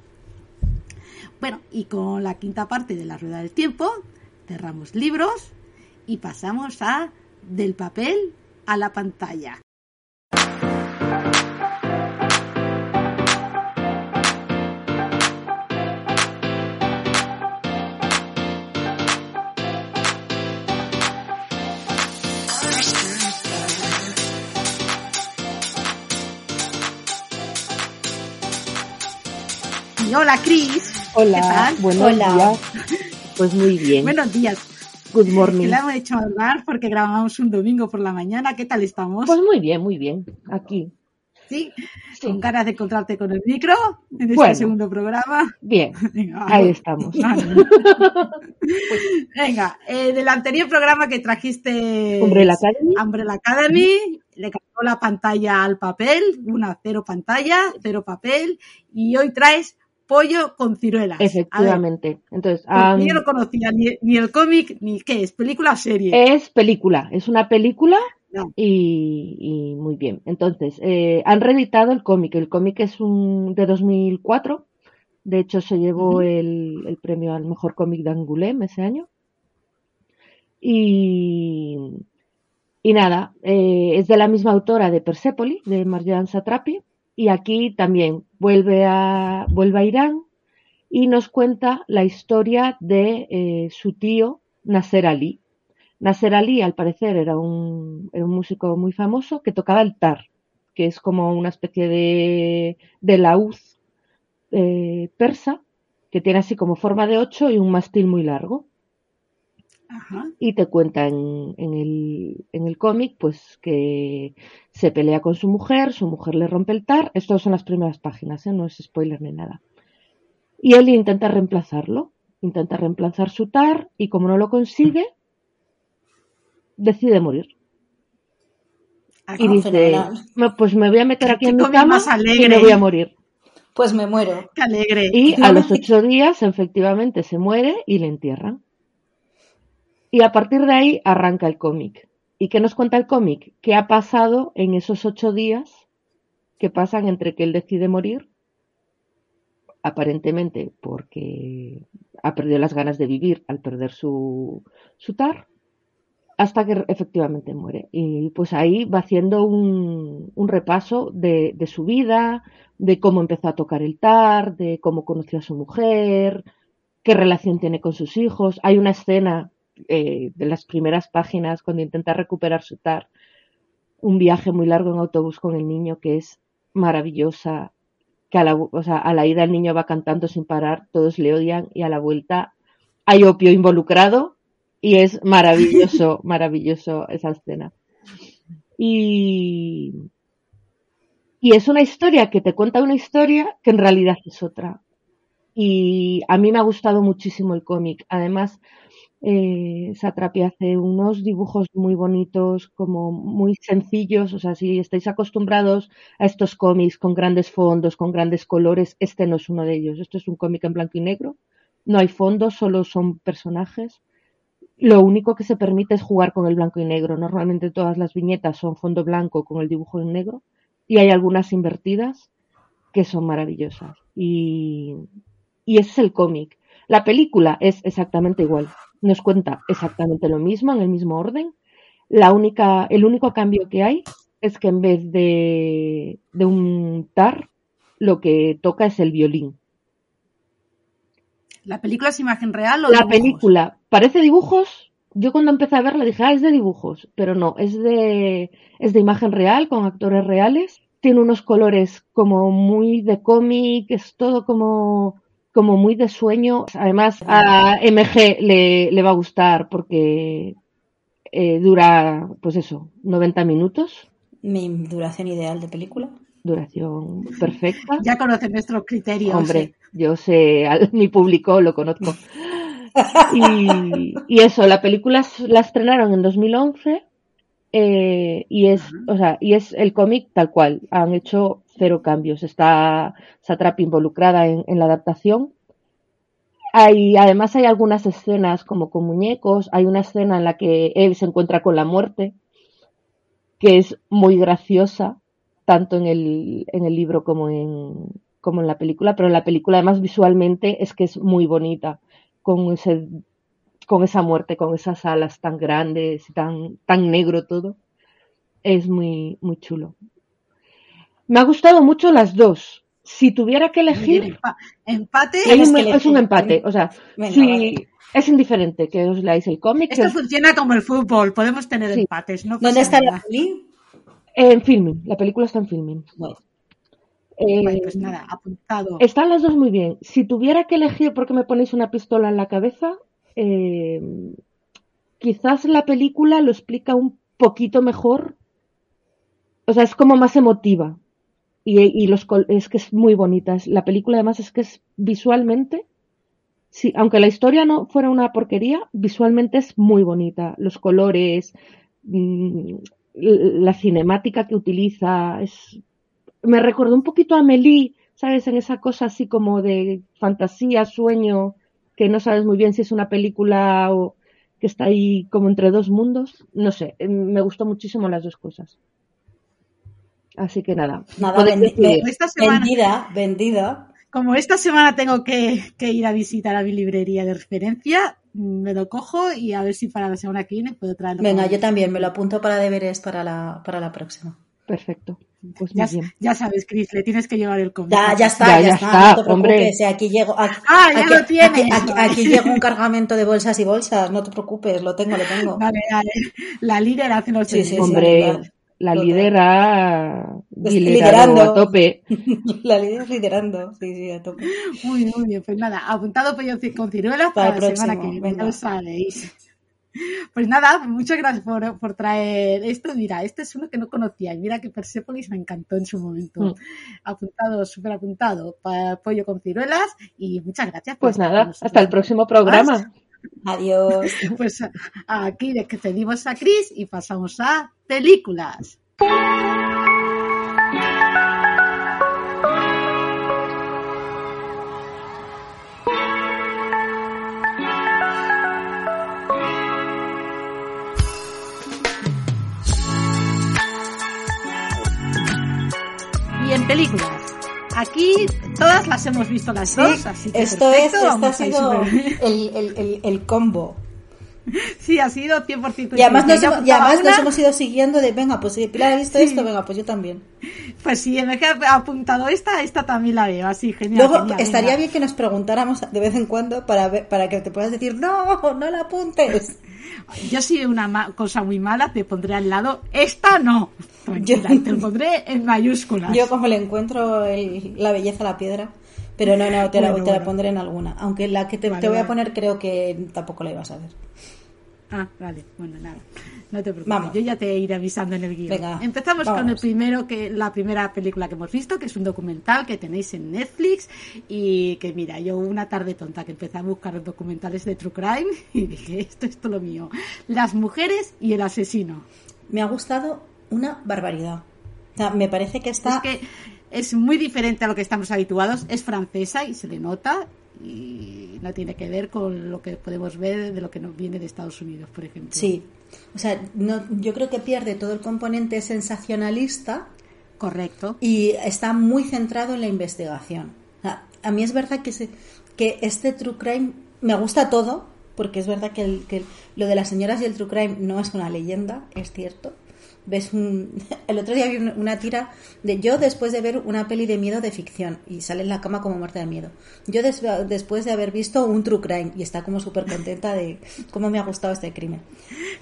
Bueno, y con la quinta parte de la rueda del tiempo, cerramos libros y pasamos a del papel a la pantalla. Hola Cris. Hola, ¿Qué tal? buenos días. Pues muy bien. buenos días. Good morning. Le hemos hecho hablar porque grabamos un domingo por la mañana. ¿Qué tal estamos? Pues muy bien, muy bien. Aquí. ¿Sí? Con ganas de encontrarte con el micro en este segundo programa. Bien, [LAUGHS] ahí estamos. [LAUGHS] Venga, eh, del anterior programa que trajiste Umbrella Academy, Umbrella Academy le cambió la pantalla al papel, una cero pantalla, cero papel, y hoy traes pollo con ciruelas. Efectivamente. Entonces, yo no conocía ni, el cómic ni qué es, película o serie. Es película, es una película y, muy bien. Entonces, eh, han reeditado el cómic. El cómic es un de 2004. De hecho, se llevó el, premio al mejor cómic de Angoulême ese año. Y, y nada, eh, es de la misma autora de Persepolis, de Marjane Satrapi y aquí también vuelve a, vuelve a Irán y nos cuenta la historia de eh, su tío Nasser Ali. Nasser Ali, al parecer, era un, músico muy famoso que tocaba el tar, que es como una especie de, de laúd eh, persa, que tiene así como forma de ocho y un mástil muy largo. Y te cuenta en, el, en el cómic pues que se pelea con su mujer, su mujer le rompe el tar, estas son las primeras páginas, ¿eh? no es spoiler ni nada. Y él intenta reemplazarlo, intenta reemplazar su tar y como no lo consigue, decide morir. Ah, y dice, pues me voy a meter aquí en mi cama y me voy a morir. Pues me muero. Qué alegre. Y a los ocho días, efectivamente, se muere y le entierran. Y a partir de ahí arranca el cómic. ¿Y qué nos cuenta el cómic? ¿Qué ha pasado en esos ocho días que pasan entre que él decide morir? Aparentemente porque ha perdido las ganas de vivir al perder su, su tar, hasta que efectivamente muere. Y pues ahí va haciendo un, un repaso de, de, su vida, de cómo empezó a tocar el tar, de cómo conoció a su mujer, qué relación tiene con sus hijos. Hay una escena eh, de las primeras páginas cuando intenta recuperar su tar, un viaje muy largo en autobús con el niño que es maravillosa, que a la, o sea, a la ida el niño va cantando sin parar, todos le odian y a la vuelta hay opio involucrado y es maravilloso, [LAUGHS] maravilloso esa escena. Y, y es una historia que te cuenta una historia que en realidad es otra. Y a mí me ha gustado muchísimo el cómic. Además, eh, Satrapi hace unos dibujos muy bonitos, como muy sencillos. O sea, si estáis acostumbrados a estos cómics con grandes fondos, con grandes colores, este no es uno de ellos. Esto es un cómic en blanco y negro. No hay fondos, solo son personajes. Lo único que se permite es jugar con el blanco y negro. Normalmente todas las viñetas son fondo blanco con el dibujo en negro y hay algunas invertidas que son maravillosas. Y, y ese es el cómic. La película es exactamente igual. Nos cuenta exactamente lo mismo, en el mismo orden. La única, el único cambio que hay es que en vez de, de un tar, lo que toca es el violín. ¿La película es imagen real o La dibujos? película parece dibujos. Yo cuando empecé a verla dije, ah, es de dibujos, pero no, es de, es de imagen real, con actores reales. Tiene unos colores como muy de cómic, es todo como, como muy de sueño. Además, a MG le, le va a gustar porque eh, dura, pues eso, 90 minutos, Mi duración ideal de película. duración perfecta. Ya conocen nuestros criterios. Hombre, yo sé, a [LAUGHS] mi público lo conozco. Y, y eso, la película la estrenaron en 2011 eh, y es, o sea, y es el cómic tal cual. Han hecho cero cambios. Está Satrapi involucrada en, en la adaptación. Hay, además hay algunas escenas como con muñecos. Hay una escena en la que él se encuentra con la muerte, que es muy graciosa, tanto en el, en el libro como en, como en la película, pero en la película además visualmente es que es muy bonita, con ese, con esa muerte, con esas alas tan grandes y tan, tan negro todo. Es muy, muy chulo. Me ha gustado mucho las dos. Si tuviera que elegir, empa- empate. es un empate. O sea, Venga, si vale. es indiferente que os leáis el cómic, Esto que- funciona como el fútbol. Podemos tener Sí. empates. No ¿Dónde está la nada. peli? en filming, la película está en filming. Bueno, Eh, Vale, pues nada, apuntado. Están las dos muy bien. Si tuviera que elegir porque me ponéis una pistola en la cabeza, eh, quizás la película lo explica un poquito mejor. O sea, es como más emotiva. Y, y los es que es muy bonita. La película además es que es visualmente, sí, aunque la historia no fuera una porquería, visualmente es muy bonita. Los colores, mm, la cinemática que utiliza, es, me recordó un poquito a Amélie, ¿sabes? En esa cosa así como de fantasía, sueño, que no sabes muy bien si es una película o que está ahí como entre dos mundos. No sé, eh, me gustó muchísimo las dos cosas. Así que nada. nada, ve- Esta semana- vendida, vendida. Como esta semana tengo que, que ir a visitar a mi librería de referencia, me lo cojo y a ver si para la semana que viene puedo traerlo. Venga, yo también me lo apunto para deberes para la, para la próxima. Perfecto. Pues Ya, ya sabes, Chris, le tienes que llevar el cómic. Ya, ya está, Ya, ya, ya está, está, no te hombre. preocupes. eh, Aquí llego, aquí, Ah, ya aquí- lo tienes. Aquí, aquí- Vale. aquí llega un cargamento de bolsas y bolsas, no te preocupes, lo tengo, lo tengo. [LAUGHS] Vale, vale. La líder hace los Sí, sí, sí. Hombre, vale. la Total. lidera Pues liderado liderando. a tope. [LAUGHS] La líder liderando, sí, sí, a tope. Muy, bien, muy bien. Pues nada, apuntado pollo con ciruelas Para la semana que viene, ya lo sabéis. [LAUGHS] Pues nada, muchas gracias por, por traer esto. Mira, este es uno que no conocía y mira que Persepolis me encantó en su momento. Mm. Apuntado, súper apuntado para pollo con ciruelas y muchas gracias. por Pues nada, hasta el próximo programa. Adiós. [LAUGHS] Pues aquí despedimos a Chris y pasamos a películas. Todas las hemos visto las Sí, dos, así que esto es, esto ha sido el, el, el, el combo. [LAUGHS] Sí, ha sido 100% Y además, nos, hemos- y además nos hemos ido siguiendo de, venga, pues si Pilar ha visto Sí. esto, venga, pues yo también. Pues sí, me he apuntado esta, esta también la veo, así, genial. Luego, genial, estaría bien que nos preguntáramos de vez en cuando para, ver- para que te puedas decir, no, no la apuntes. [LAUGHS] Yo si una ma- cosa muy mala te pondré al lado, esta no. Yo- te lo pondré en mayúsculas. Yo como le encuentro el- la belleza a la piedra, pero no, no, te, la, Bueno, pondré en alguna. Aunque la que te, Vale, te voy a poner creo que tampoco la ibas a ver. Ah, vale, bueno, nada. No te preocupes, Vamos. yo ya te iré avisando en el guion. Venga, Empezamos con el primero, que la primera película que hemos visto, que es un documental que tenéis en Netflix y que mira, yo una tarde tonta que empecé a buscar documentales de True Crime [LAUGHS] y dije, esto es todo lo mío. Las mujeres y el asesino. Me ha gustado una barbaridad. O sea, me parece que está... Es que es muy diferente a lo que estamos habituados, es francesa y se le nota y no tiene que ver con lo que podemos ver de lo que nos viene de Estados Unidos, por ejemplo. Sí. O sea, no, yo creo que pierde todo el componente sensacionalista Correcto. y está muy centrado en la investigación. A mí es verdad que, se- que este true crime me gusta todo, porque es verdad que, el- que lo de las señoras y el true crime no es una leyenda, es cierto. Ves un... [LAUGHS] El otro día vi una, tira de yo después de ver una peli de miedo de ficción y sale en la cama como muerta de miedo. Yo des- después de haber visto un true crime y está como súper contenta de cómo me ha gustado este crimen.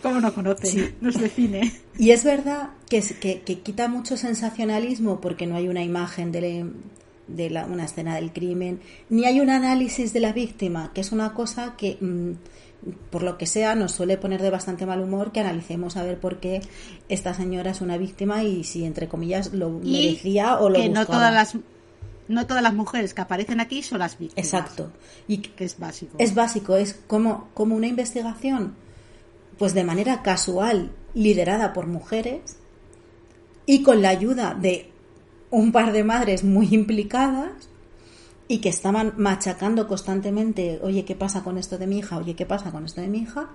¿Cómo no conoce? Sí. No es de cine. Y es verdad que, que, que quita mucho sensacionalismo porque no hay una imagen de, de la- una escena del crimen, ni hay un análisis de la víctima, que es una cosa que, mm, por lo que sea, nos suele poner de bastante mal humor que analicemos a ver por qué esta señora es una víctima y si, entre comillas, lo Y merecía o lo que no todas las no todas las mujeres que aparecen aquí son las víctimas. Exacto. Y Que es básico. es básico, es como, como una investigación, pues de manera casual, liderada por mujeres y con la ayuda de un par de madres muy implicadas y que estaban machacando constantemente, oye, ¿qué pasa con esto de mi hija? Oye, ¿qué pasa con esto de mi hija?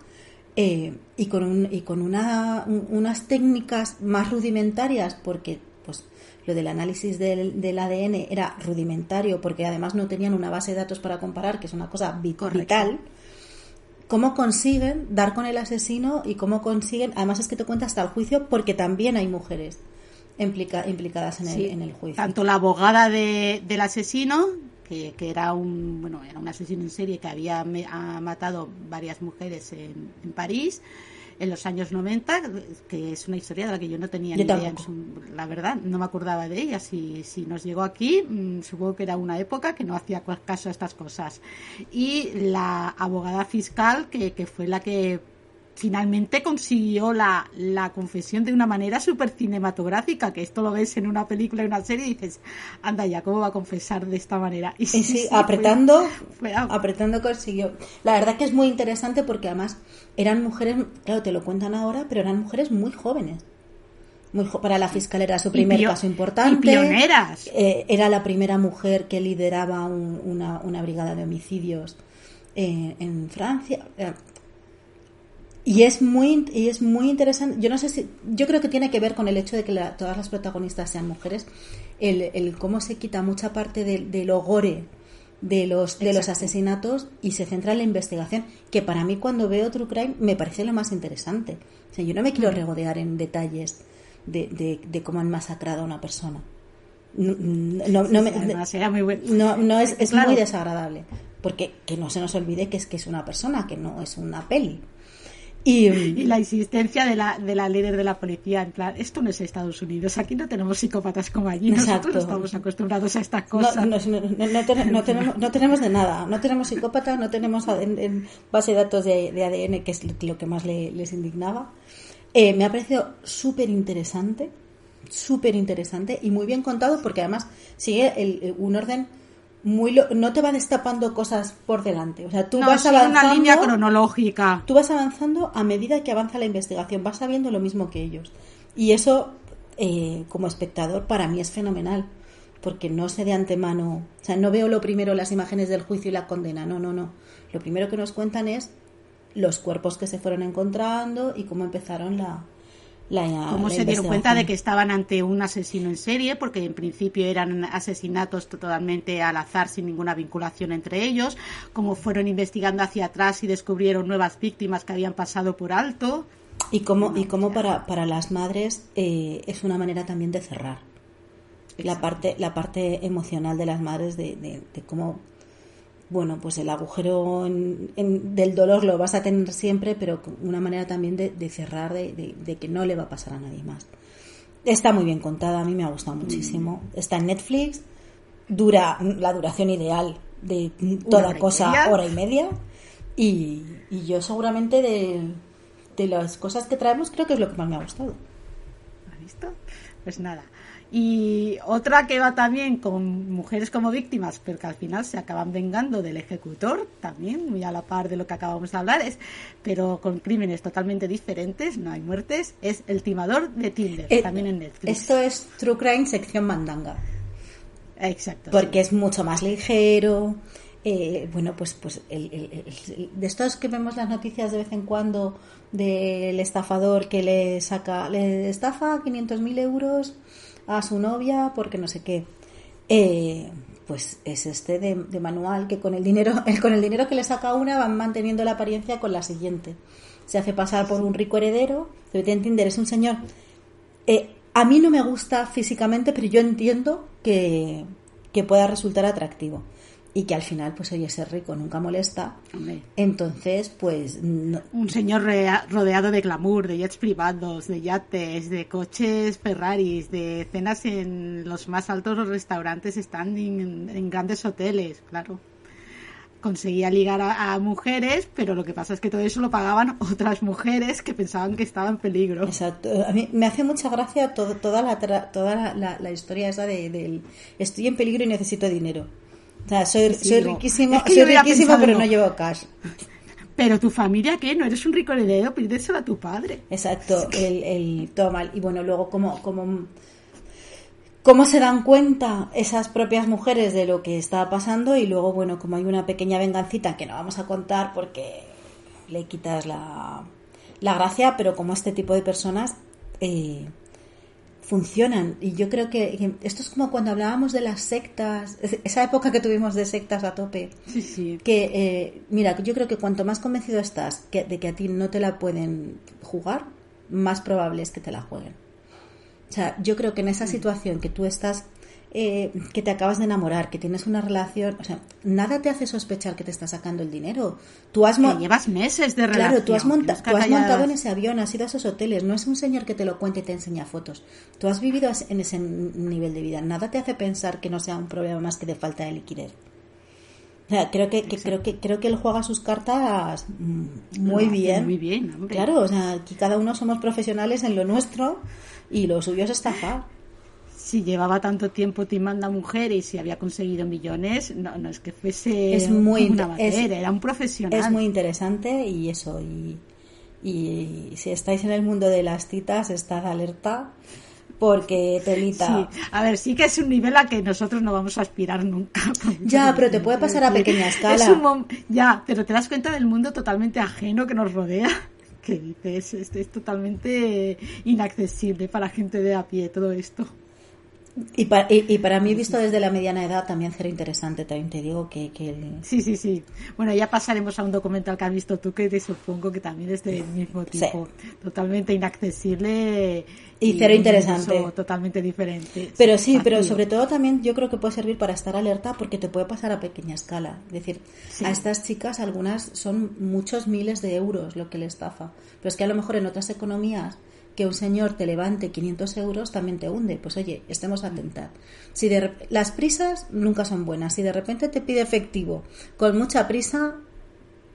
Eh, y con, un- y con una, un- unas técnicas más rudimentarias, porque pues lo del análisis del, del ADN era rudimentario, porque además no tenían una base de datos para comparar, que es una cosa vi- Correcto. vital. ¿Cómo consiguen dar con el asesino y cómo consiguen, además es que te cuenta hasta el juicio, porque también hay mujeres implica- implicadas en el, Sí. en el juicio. Tanto la abogada de- del asesino, que, que era un bueno era un asesino en serie que había me- ha matado varias mujeres en, en París en los años 90, que es una historia de la que yo no tenía Yo ni idea. la verdad, no me acordaba de ella. Si, si nos llegó aquí, mm, supongo que era una época que no hacía caso a estas cosas. Y la abogada fiscal, que, que fue la que finalmente consiguió la, la confesión de una manera súper cinematográfica, que esto lo ves en una película, en una serie y dices, anda ya, ¿cómo va a confesar de esta manera? Y Y sí, apretando, fue apretando consiguió. La verdad que es muy interesante porque además eran mujeres, claro, te lo cuentan ahora, pero eran mujeres muy jóvenes. Muy jo- para la fiscal era su primer caso importante. y pioneras. Eh, era la primera mujer que lideraba un- una, una brigada de homicidios eh, en Francia. Eh, y es muy y es muy interesante. Yo no sé si yo creo que tiene que ver con el hecho de que la- todas las protagonistas sean mujeres, el, el cómo se quita mucha parte del del gore de los de los asesinatos y se centra en la investigación, que para mí cuando veo True Crime me parece lo más interesante. O sea, yo no me quiero regodear en detalles de, de, de cómo han masacrado a una persona. No, no, no me- no, no es, es Claro. muy desagradable. Porque que no se nos olvide que es que es una persona, que no es una peli. Y, Y la insistencia de la, de la líder de la policía, en plan, esto no es Estados Unidos, aquí no tenemos psicópatas como allí, nosotros no estamos acostumbrados a estas cosas. no, no- no- no ten- no tenemos, no tenemos de nada. No tenemos psicópata, no tenemos en, en base de datos de, de ADN, que es lo que más le- les indignaba. Eh, me ha parecido súper interesante, súper interesante y muy bien contado porque además sigue el- el- un orden muy... lo- no te va destapando cosas por delante. O sea, tú no, vas avanzando... una línea cronológica. Tú vas avanzando a medida que avanza la investigación, vas sabiendo lo mismo que ellos. Y eso, eh, como espectador, para mí es fenomenal, porque no sé de antemano, o sea, no veo lo primero las imágenes del juicio y la condena, no, no, no. Lo primero que nos cuentan es los cuerpos que se fueron encontrando y cómo empezaron la, la cómo la se dieron cuenta de que estaban ante un asesino en serie, porque en principio eran asesinatos totalmente al azar, sin ninguna vinculación entre ellos, cómo fueron investigando hacia atrás y descubrieron nuevas víctimas que habían pasado por alto. Y cómo, y cómo para, para las madres eh, es una manera también de cerrar. La parte, la parte emocional de las madres de, de- de cómo bueno, pues el agujero del dolor lo vas a tener siempre, pero una manera también de, cerrar, de, que no le va a pasar a nadie más. Está muy bien contada, a mí me ha gustado muchísimo. Mm. Está en Netflix, dura la duración ideal de toda cosa, hora y media. Y, yo seguramente de, de las cosas que traemos creo que es lo que más me ha gustado. ¿Has visto? Pues nada, y otra que va también con mujeres como víctimas, pero que al final se acaban vengando del ejecutor, también, muy a la par de lo que acabamos de hablar, es, pero con crímenes totalmente diferentes, no hay muertes, es El timador de Tinder, eh, también en Netflix. Esto es True Crime sección mandanga. Exacto. Porque es mucho más ligero. Eh, bueno, pues, pues de estos que vemos las noticias de vez en cuando del estafador que le saca, le estafa 500.000 euros a su novia porque no sé qué. Eh, pues es este de, manual que con el dinero [LAUGHS] con el dinero que le saca una van manteniendo la apariencia con la siguiente. Se hace pasar por un rico heredero, debe entender, es un señor. Eh, a mí no me gusta físicamente, pero yo entiendo que, que pueda resultar atractivo y que al final, pues oye, ser rico nunca molesta. Entonces, pues... Un señor rodeado de glamour, de jets privados, de yates, de coches Ferraris, de cenas en los más altos restaurantes están en, grandes hoteles, claro. Conseguía ligar a, mujeres, pero lo que pasa es que todo eso lo pagaban otras mujeres que pensaban que estaba en peligro. Exacto. A mí me hace mucha gracia toda, la, toda la, historia esa de, del estoy en peligro y necesito dinero. Sea, soy, riquísimo, soy riquísimo pero no llevo cash. Pero tu familia, ¿qué? ¿No eres un rico heredero? Pídeselo a tu padre. Exacto, el, el toma. Y bueno, luego, ¿cómo, cómo, cómo se dan cuenta esas propias mujeres de lo que está pasando? Y luego, bueno, como hay una pequeña vengancita que no vamos a contar porque le quitas la, la gracia, pero como este tipo de personas eh, funcionan. Y yo creo que, esto es como cuando hablábamos de las sectas, esa época que tuvimos de sectas a tope. Sí, sí. Que, eh, mira, yo creo que cuanto más convencido estás de que a ti no te la pueden jugar, más probable es que te la jueguen. O sea, yo creo que en esa situación que tú estás eh, que te acabas de enamorar, que tienes una relación, o sea, nada te hace sospechar que te está sacando el dinero. Tú has llevas meses de relación. Claro, tú has, montado en ese avión, has ido a esos hoteles, no es un señor que te lo cuente y te enseña fotos. Tú has vivido en ese nivel de vida. Nada te hace pensar que no sea un problema más que de falta de liquidez. O sea, creo que, creo que creo que él juega sus cartas mm, muy bien. Muy bien, Claro, o sea, aquí cada uno somos profesionales en lo nuestro y lo suyo es estafar si llevaba tanto tiempo timando a mujeres y si había conseguido millones, no, no es que fuese es muy una era un profesional. Es muy interesante y eso, y, y si estáis en el mundo de las citas, estad alerta porque telita. Sí. A ver, sí que es un nivel a que nosotros no vamos a aspirar nunca. [LAUGHS] Ya, pero te puede pasar a pequeña escala. ya, pero te das cuenta del mundo totalmente ajeno que nos rodea. [LAUGHS] Que dices, esto es totalmente inaccesible para gente de a pie todo esto. Y para, y, para mí, visto desde la mediana edad, también será interesante, también te digo que... Sí, sí, sí. Bueno, ya pasaremos a un documental que has visto tú, que te supongo que también es del mismo tipo. Totalmente inaccesible. Y, cero interesante. Totalmente diferente. Pero sí, pero sobre todo también yo creo que puede servir para estar alerta porque te puede pasar a pequeña escala. Es decir, a estas chicas algunas son muchos miles de euros lo que le estafa. Pero es que a lo mejor en otras economías que un señor te levante 500 euros también te hunde. Pues oye, estemos atentas. Si de, las prisas nunca son buenas. Si de repente te pide efectivo con mucha prisa,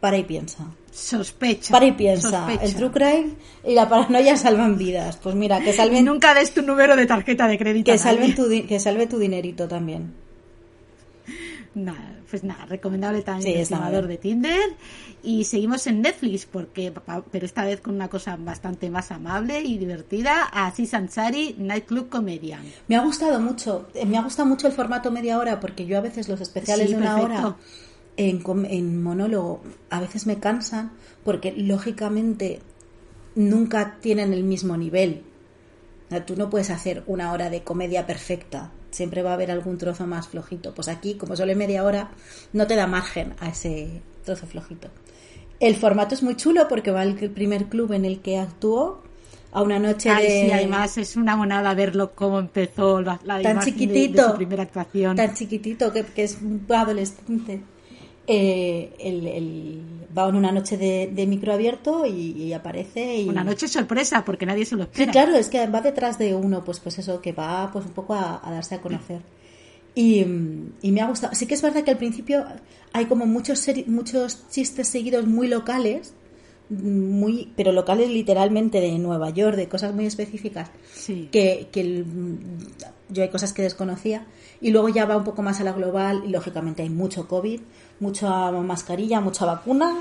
para y piensa. Sospecha. Para y piensa. El true crime y la paranoia [LAUGHS] salvan vidas. Pues mira, que salven. nunca des tu número de tarjeta de crédito. Que, salven tu, que salve tu dinerito también. Nada, pues nada, recomendable también el estimador de Tinder. Y seguimos en Netflix, porque, pero esta vez con una cosa bastante más amable y divertida, así Ansari, Nightclub Comedian. Me ha gustado mucho, eh, me ha gustado mucho el formato media hora, porque yo a veces los especiales de una hora en, en monólogo a veces me cansan, porque lógicamente nunca tienen el mismo nivel. tú no puedes hacer una hora de comedia perfecta siempre va a haber algún trozo más flojito. Pues aquí, como solo es media hora, no te da margen a ese trozo flojito. El formato es muy chulo porque va el primer club en el que actuó a una noche Ay, de... Sí, además es una monada verlo cómo empezó la, tan chiquitito, primera actuación. Tan chiquitito que, que es un adolescente. Eh, el, el- va en una noche de, de micro abierto y, y aparece y... Una noche sorpresa, porque nadie se lo Sí, espera. claro, es que va detrás de uno, pues, pues eso, que va pues un poco a, a darse a conocer. Y, y me ha gustado. Sí que es verdad que al principio hay como muchos muchos chistes seguidos muy locales, muy, pero locales literalmente de Nueva York, de cosas muy específicas, Sí. que, que yo hay cosas que desconocía. Y luego ya va un poco más a la global y lógicamente hay mucho COVID, mucha mascarilla, mucha vacuna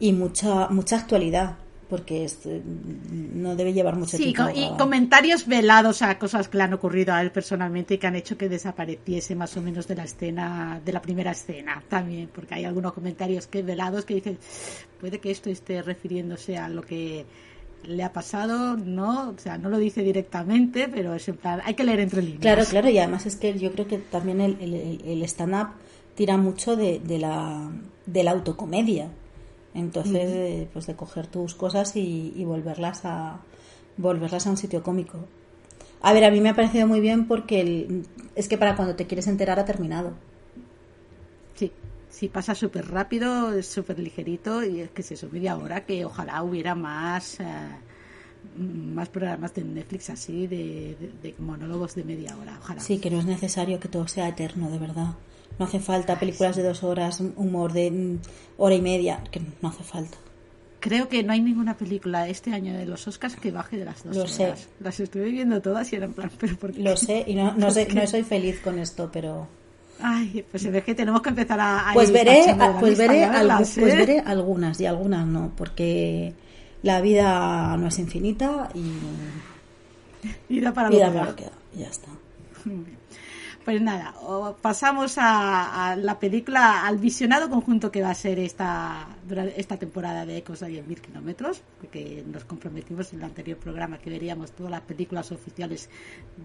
y mucha, mucha actualidad, porque es, eh, no debe llevar mucho Sí, tiempo. co- y comentarios velados a cosas que le han ocurrido a él personalmente y que han hecho que desapareciese más o menos de la escena, de la primera escena también, porque hay algunos comentarios que velados que dicen, puede que esto esté refiriéndose a lo que le ha pasado, no, o sea, no lo dice directamente, pero es en plan, hay que leer entre líneas. Claro, claro, y además es que yo creo que también el, el- el- stand-up tira mucho de, de la, de la autocomedia. Entonces, eh, pues de coger tus cosas y, y volverlas a volverlas a un sitio cómico. A ver, a mí me ha parecido muy bien porque el- es que para cuando te quieres enterar ha terminado. Sí, pasa súper rápido, es súper ligerito y es que es eso, media hora que ojalá hubiera más, eh, más programas de Netflix así, de, de- de monólogos de media hora, ojalá. Sí, que no es necesario que todo sea eterno, de verdad. No hace falta películas de dos horas, humor de mm, hora y media, que no hace falta. Creo que no hay ninguna película este año de los Oscars que baje de las dos Lo sé. horas. Las estuve viendo todas y eran plan, [LAUGHS] pero ¿por qué? Lo sé y no, no, sé- [LAUGHS] no soy feliz con esto, pero... Ay, pues ve que tenemos que empezar a... a Pues veré, pues veré, verlas, pues ¿eh? veré algunas y algunas no, porque la vida no es infinita y, [LAUGHS] Y da para y lo que da. ya está. Pues nada, pasamos a, a la película, al visionado conjunto que va a ser esta, esta temporada de Ecos a 10.000 kilómetros, porque nos comprometimos en el anterior programa que veríamos todas las películas oficiales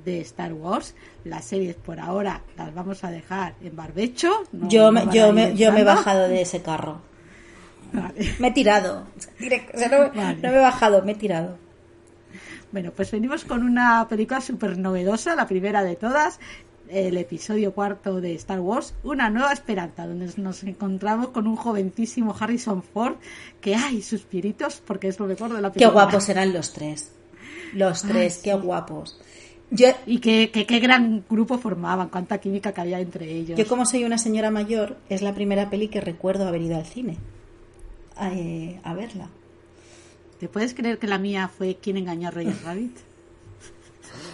de Star Wars. Las series por ahora las vamos a dejar en barbecho. no- Yo, me, yo, me, yo me he bajado de ese carro. Vale. Me he tirado. Direct- o sea, no, Vale. no me he bajado, me he tirado. Bueno, pues venimos con una película súper novedosa, la primera de todas, el episodio cuarto de Star Wars, Una nueva esperanza, donde nos encontramos con un jovencísimo Harrison Ford, que hay suspiritos, porque es lo mejor de la Qué película. guapos eran los tres. Los tres, qué guapos. Yo, Y qué, qué, qué gran grupo formaban, cuánta química que había entre ellos. yo como soy una señora mayor, es la primera peli que recuerdo haber ido al cine a, eh, a verla. ¿Te puedes creer que la mía fue quien engañó a Roger Rabbit?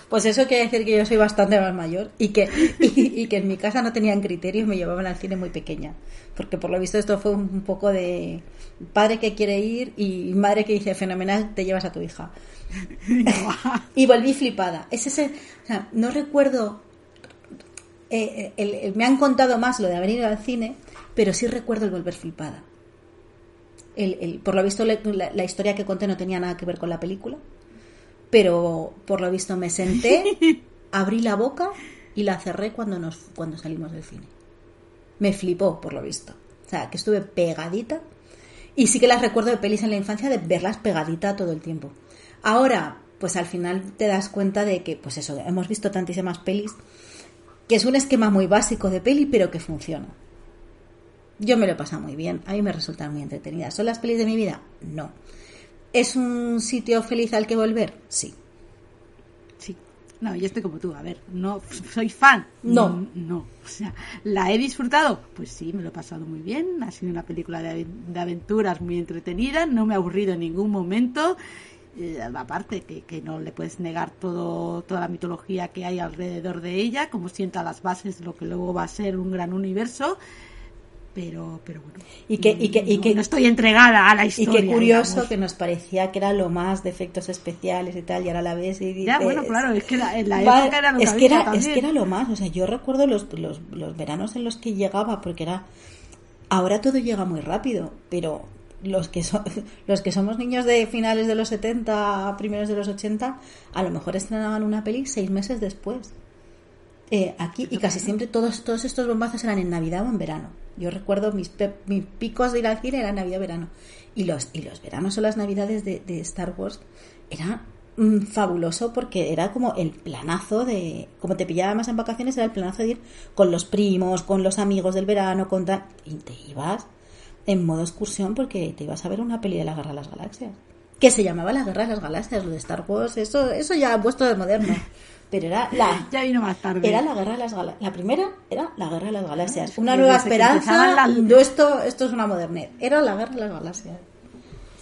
Pues eso quiere decir que yo soy bastante más mayor y que, [LAUGHS] y, y que en mi casa no tenían criterios, me llevaban al cine muy pequeña. Porque por lo visto esto fue un, poco de padre que quiere ir y madre que dice fenomenal, te llevas a tu hija. [LAUGHS] y volví flipada. Es ese, o sea, no recuerdo, eh, el- el- me han contado más lo de haber ido al cine, pero sí recuerdo el volver flipada. El- el- por lo visto la- la historia que conté no tenía nada que ver con la película, pero por lo visto me senté, [LAUGHS] abrí la boca y la cerré cuando, nos, cuando salimos del cine. Me flipó, por lo visto. O sea, que estuve pegadita. Y sí que las recuerdo de pelis en la infancia de verlas pegadita todo el tiempo. Ahora, pues al final te das cuenta de que, pues eso, hemos visto tantísimas pelis, que es un esquema muy básico de peli, pero que funciona. Yo me lo he pasado muy bien, a mí me resultan muy entretenidas. ¿Son las pelis de mi vida? No. ¿Es un sitio feliz al que volver? Sí. Sí. No, yo estoy como tú. A ver, no soy fan. No. Mm, No. O sea, ¿la he disfrutado? Pues sí, me lo he pasado muy bien. Ha sido una película de, de aventuras muy entretenida. No me ha aburrido en ningún momento. Eh, aparte, que, que no le puedes negar todo, toda la mitología que hay alrededor de ella, como sienta las bases de lo que luego va a ser un gran universo. Pero, pero bueno. Y que- y que- y no- que- no estoy entregada a la Y historia. qué curioso digamos. que nos parecía que era lo más de efectos especiales y tal, y ahora la ves y dices... Ya, bueno, claro, es que la- en la época era lo es que era, también. es que era lo más, o sea, yo recuerdo los, los, los veranos en los que llegaba, porque era... Ahora todo llega muy rápido, pero los que, son, [LAUGHS] los que somos niños de finales de los 70, primeros de los 80, a lo mejor estrenaban una peli seis meses después. Eh, aquí y casi siempre todos todos estos bombazos eran en Navidad o en verano. Yo recuerdo mis, mis picos de ir al cine eran Navidad o verano. Y los, y los veranos o las Navidades de, de Star Wars era mm, fabuloso porque era como el planazo de, como te pillaba más en vacaciones, era el planazo de ir con los primos, con los amigos del verano, con tal, y te ibas en modo excursión porque te ibas a ver una peli de la Guerra de las Galaxias. Que se llamaba La Guerra de las Galaxias, lo de Star Wars, eso, eso ya ha puesto de moderno. Pero era la, [LAUGHS] Ya vino más tarde. era la Guerra de las Galaxias. La primera era la Guerra de las Galaxias. Ah, Una nueva esperanza. empezaban las- no, esto, esto es una modernidad. Era la Guerra de las Galaxias.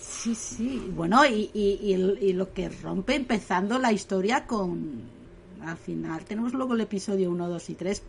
Sí, sí. Bueno, y, y, y y lo que rompe empezando la historia con... Al final tenemos luego el episodio 1, 2 y 3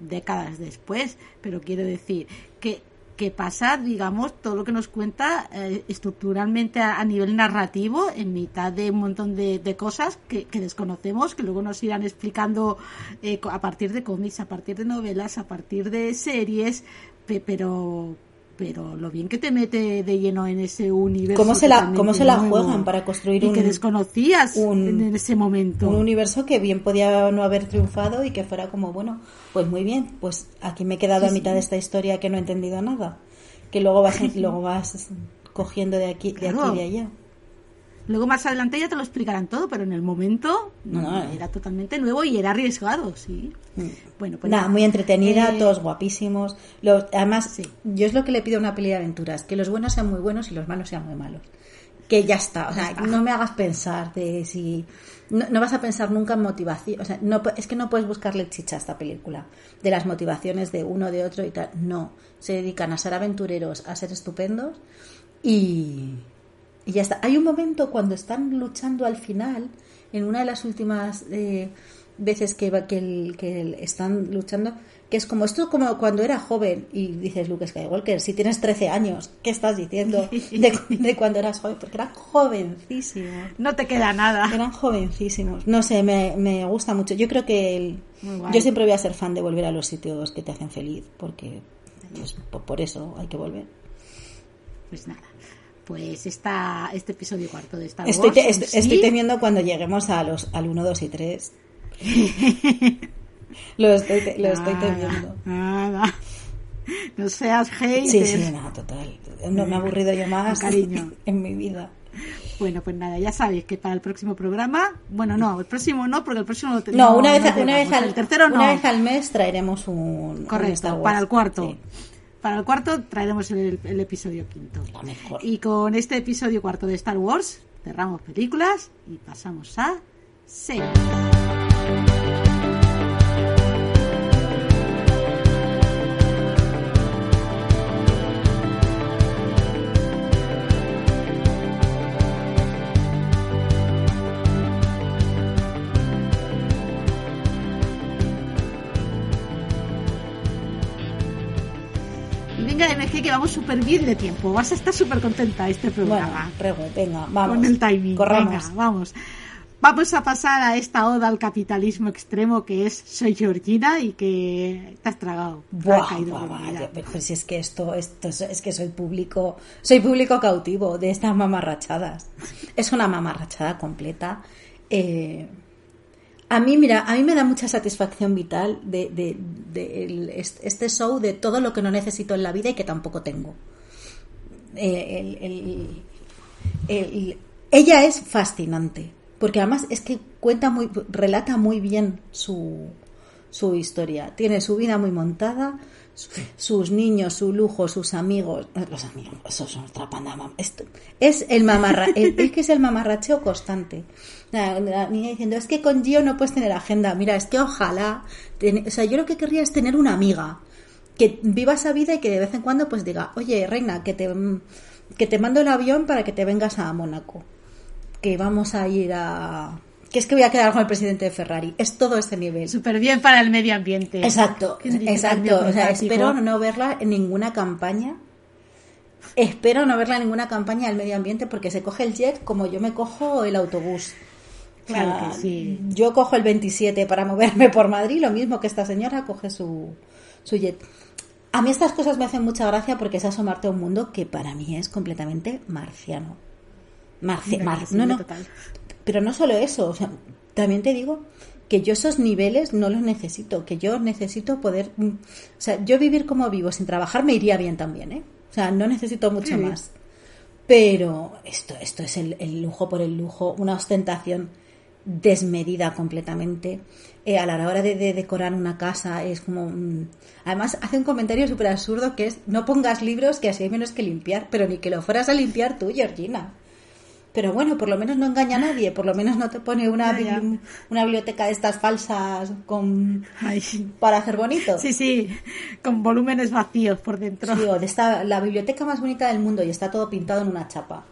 décadas después, pero quiero decir que, que pasa, digamos, todo lo que nos cuenta eh, estructuralmente a, nivel narrativo en mitad de un montón de, de cosas que, que desconocemos, que luego nos irán explicando eh, a partir de cómics, a partir de novelas, a partir de series, pe- pero pero lo bien que te mete de lleno en ese universo. ¿Cómo se la, cómo se la juegan para construir y un, que desconocías un- en ese momento. un universo que bien podía no haber triunfado y que fuera como, bueno, pues muy bien, pues aquí me he quedado a mitad de esta historia que no he entendido nada. Que luego vas, [LAUGHS] luego vas cogiendo de aquí, de Claro. aquí y de allá. Luego más adelante ya te lo explicarán todo, pero en el momento No, no, era totalmente nuevo y era arriesgado, sí. Bueno, pues Nada, muy entretenida, Eh, todos guapísimos. Los- además, Sí. yo es lo que le pido a una peli de aventuras, que los buenos sean muy buenos y los malos sean muy malos. Que ya está, o sea, no me hagas pensar de si... No, no vas a pensar nunca en motivación, o sea, no, es que no puedes buscarle chicha a esta película, de las motivaciones de uno, de otro y tal. No, se dedican a ser aventureros, a ser estupendos y, y ya está. Hay un momento cuando están luchando al final, en una de las últimas eh, veces que, que, el- que el- están luchando, que es como esto como cuando era joven y dices Luke Skywalker, si tienes 13 años, ¿qué estás diciendo [LAUGHS] de, de cuando eras joven? Porque eran jovencísimos. No te queda nada. Eran jovencísimos. No sé, me, me gusta mucho. Yo creo que el- yo siempre voy a ser fan de volver a los sitios que te hacen feliz, porque pues, por eso hay que volver. Pues nada. Pues esta, este episodio cuarto de Star Estoy, Wars. te- estoy, sí, estoy temiendo cuando lleguemos a los, al 1, 2 y 3. [LAUGHS] lo estoy, te- lo estoy temiendo. Nada. No seas hater. Sí, sí, no, total. No me he aburrido yo más cariño. [LAUGHS] en mi vida. Bueno, pues nada, ya sabéis que para el próximo programa, bueno, no, el próximo no, porque el próximo lo No, tenemos. una, vez, una, vez al, el tercero no. una vez al mes traeremos un, un Correcto, Star Wars. para el cuarto. Sí. Para el cuarto traeremos el, el episodio quinto. Mejor. Y con este episodio cuarto de Star Wars cerramos películas y pasamos a series. Que vamos súper bien de tiempo. Vas a estar súper contenta este Bueno, programa. Rego, venga, vamos. con el timing. Corramos. Venga, vamos. Vamos a pasar a esta oda al capitalismo extremo que es Soy Georgina y que te has tragado. Buah, pero si es que esto, esto es, es que soy público, soy público cautivo de estas mamarrachadas. Es una mamarrachada completa. Eh, a mí, mira, a mí me da mucha satisfacción vital de, de- de el- est- este show de todo lo que no necesito en la vida y que tampoco tengo. Eh, el- el- el- ella es fascinante, porque además es que cuenta muy, relata muy bien su, su historia. Tiene su vida muy montada, su- sus niños, su lujo, sus amigos. eh, Los amigos, eso es otra panda. Esto, es el mamarra, el- es que es el mamarracheo constante. La, la niña diciendo, es que con Gio no puedes tener agenda. Mira, es que ojalá. ten- o sea, yo lo que querría es tener una amiga que viva esa vida y que de vez en cuando pues diga, oye, reina, que te, que te mando el avión para que te vengas a Mónaco. Que vamos a ir a... Que es que voy a quedar con el presidente de Ferrari. Es todo este nivel. Súper bien para el medio ambiente. Exacto, exacto. O sea, espero no verla en ninguna campaña. Espero no verla en ninguna campaña del medio ambiente porque se coge el jet como yo me cojo el autobús. O sea, Claro que sí. Yo cojo el 27 para moverme por Madrid, lo mismo que esta señora coge su, su jet. A mí estas cosas me hacen mucha gracia porque es asomarte a un mundo que para mí es completamente marciano. Marci- mar- no, no, total. pero no solo eso, o sea, también te digo que yo esos niveles no los necesito, que yo necesito poder, mm, o sea, yo vivir como vivo sin trabajar me iría bien también, ¿eh? O sea, no necesito mucho Sí. más. Pero esto, esto es el, el lujo por el lujo, una ostentación desmedida completamente. Eh, a la hora de, de decorar una casa es como... mm, Además hace un comentario súper absurdo que es no pongas libros que así hay menos que limpiar, pero ni que lo fueras a limpiar tú, Georgina. Pero bueno, por lo menos no engaña a nadie, por lo menos no te pone una, bibli- una biblioteca de estas falsas con Ay, para hacer bonito. sí, sí, con volúmenes vacíos por dentro. Sí, o de esta, la biblioteca más bonita del mundo y está todo pintado en una chapa.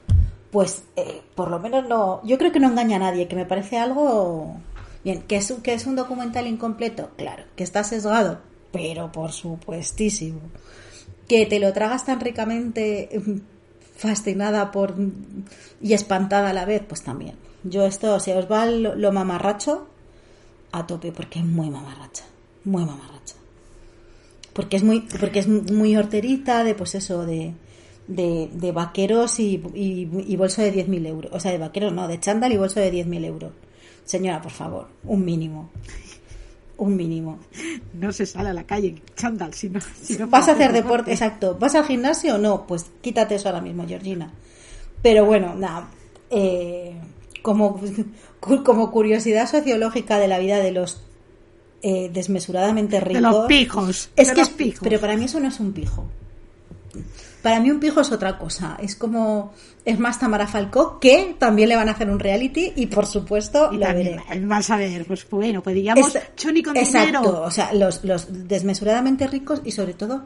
Pues eh, por lo menos no. Yo creo que no engaña a nadie, que me parece algo. Bien, que es, un- que es un documental incompleto, claro, que está sesgado, pero por supuestísimo. Que te lo tragas tan ricamente, mm, fascinada por y espantada a la vez, pues también. Yo esto, si os va lo, lo mamarracho, a tope, porque es muy mamarracha, muy mamarracha porque es muy porque es muy horterita de pues eso de de, de vaqueros y, y, y bolso de 10.000 euros. O sea de vaqueros no de chándal y bolso de 10.000 euros. Señora por favor un mínimo. Un mínimo. No se sale a la calle chándal, si no, si no vas a hacer deporte exacto. Vas al gimnasio o no pues quítate eso ahora mismo Georgina. Pero bueno nada eh, como como curiosidad sociológica de la vida de los eh, desmesuradamente ricos De los pijos. Es de que los es- pijos. pero para mí eso no es un pijo. Para mí un pijo es otra cosa. Es como es más Tamara Falcó que también le van a hacer un reality y por supuesto Y lo veré. vas a ver, pues bueno, pues digamos, Es- Choni con exacto, dinero. o sea, los, los desmesuradamente ricos y sobre todo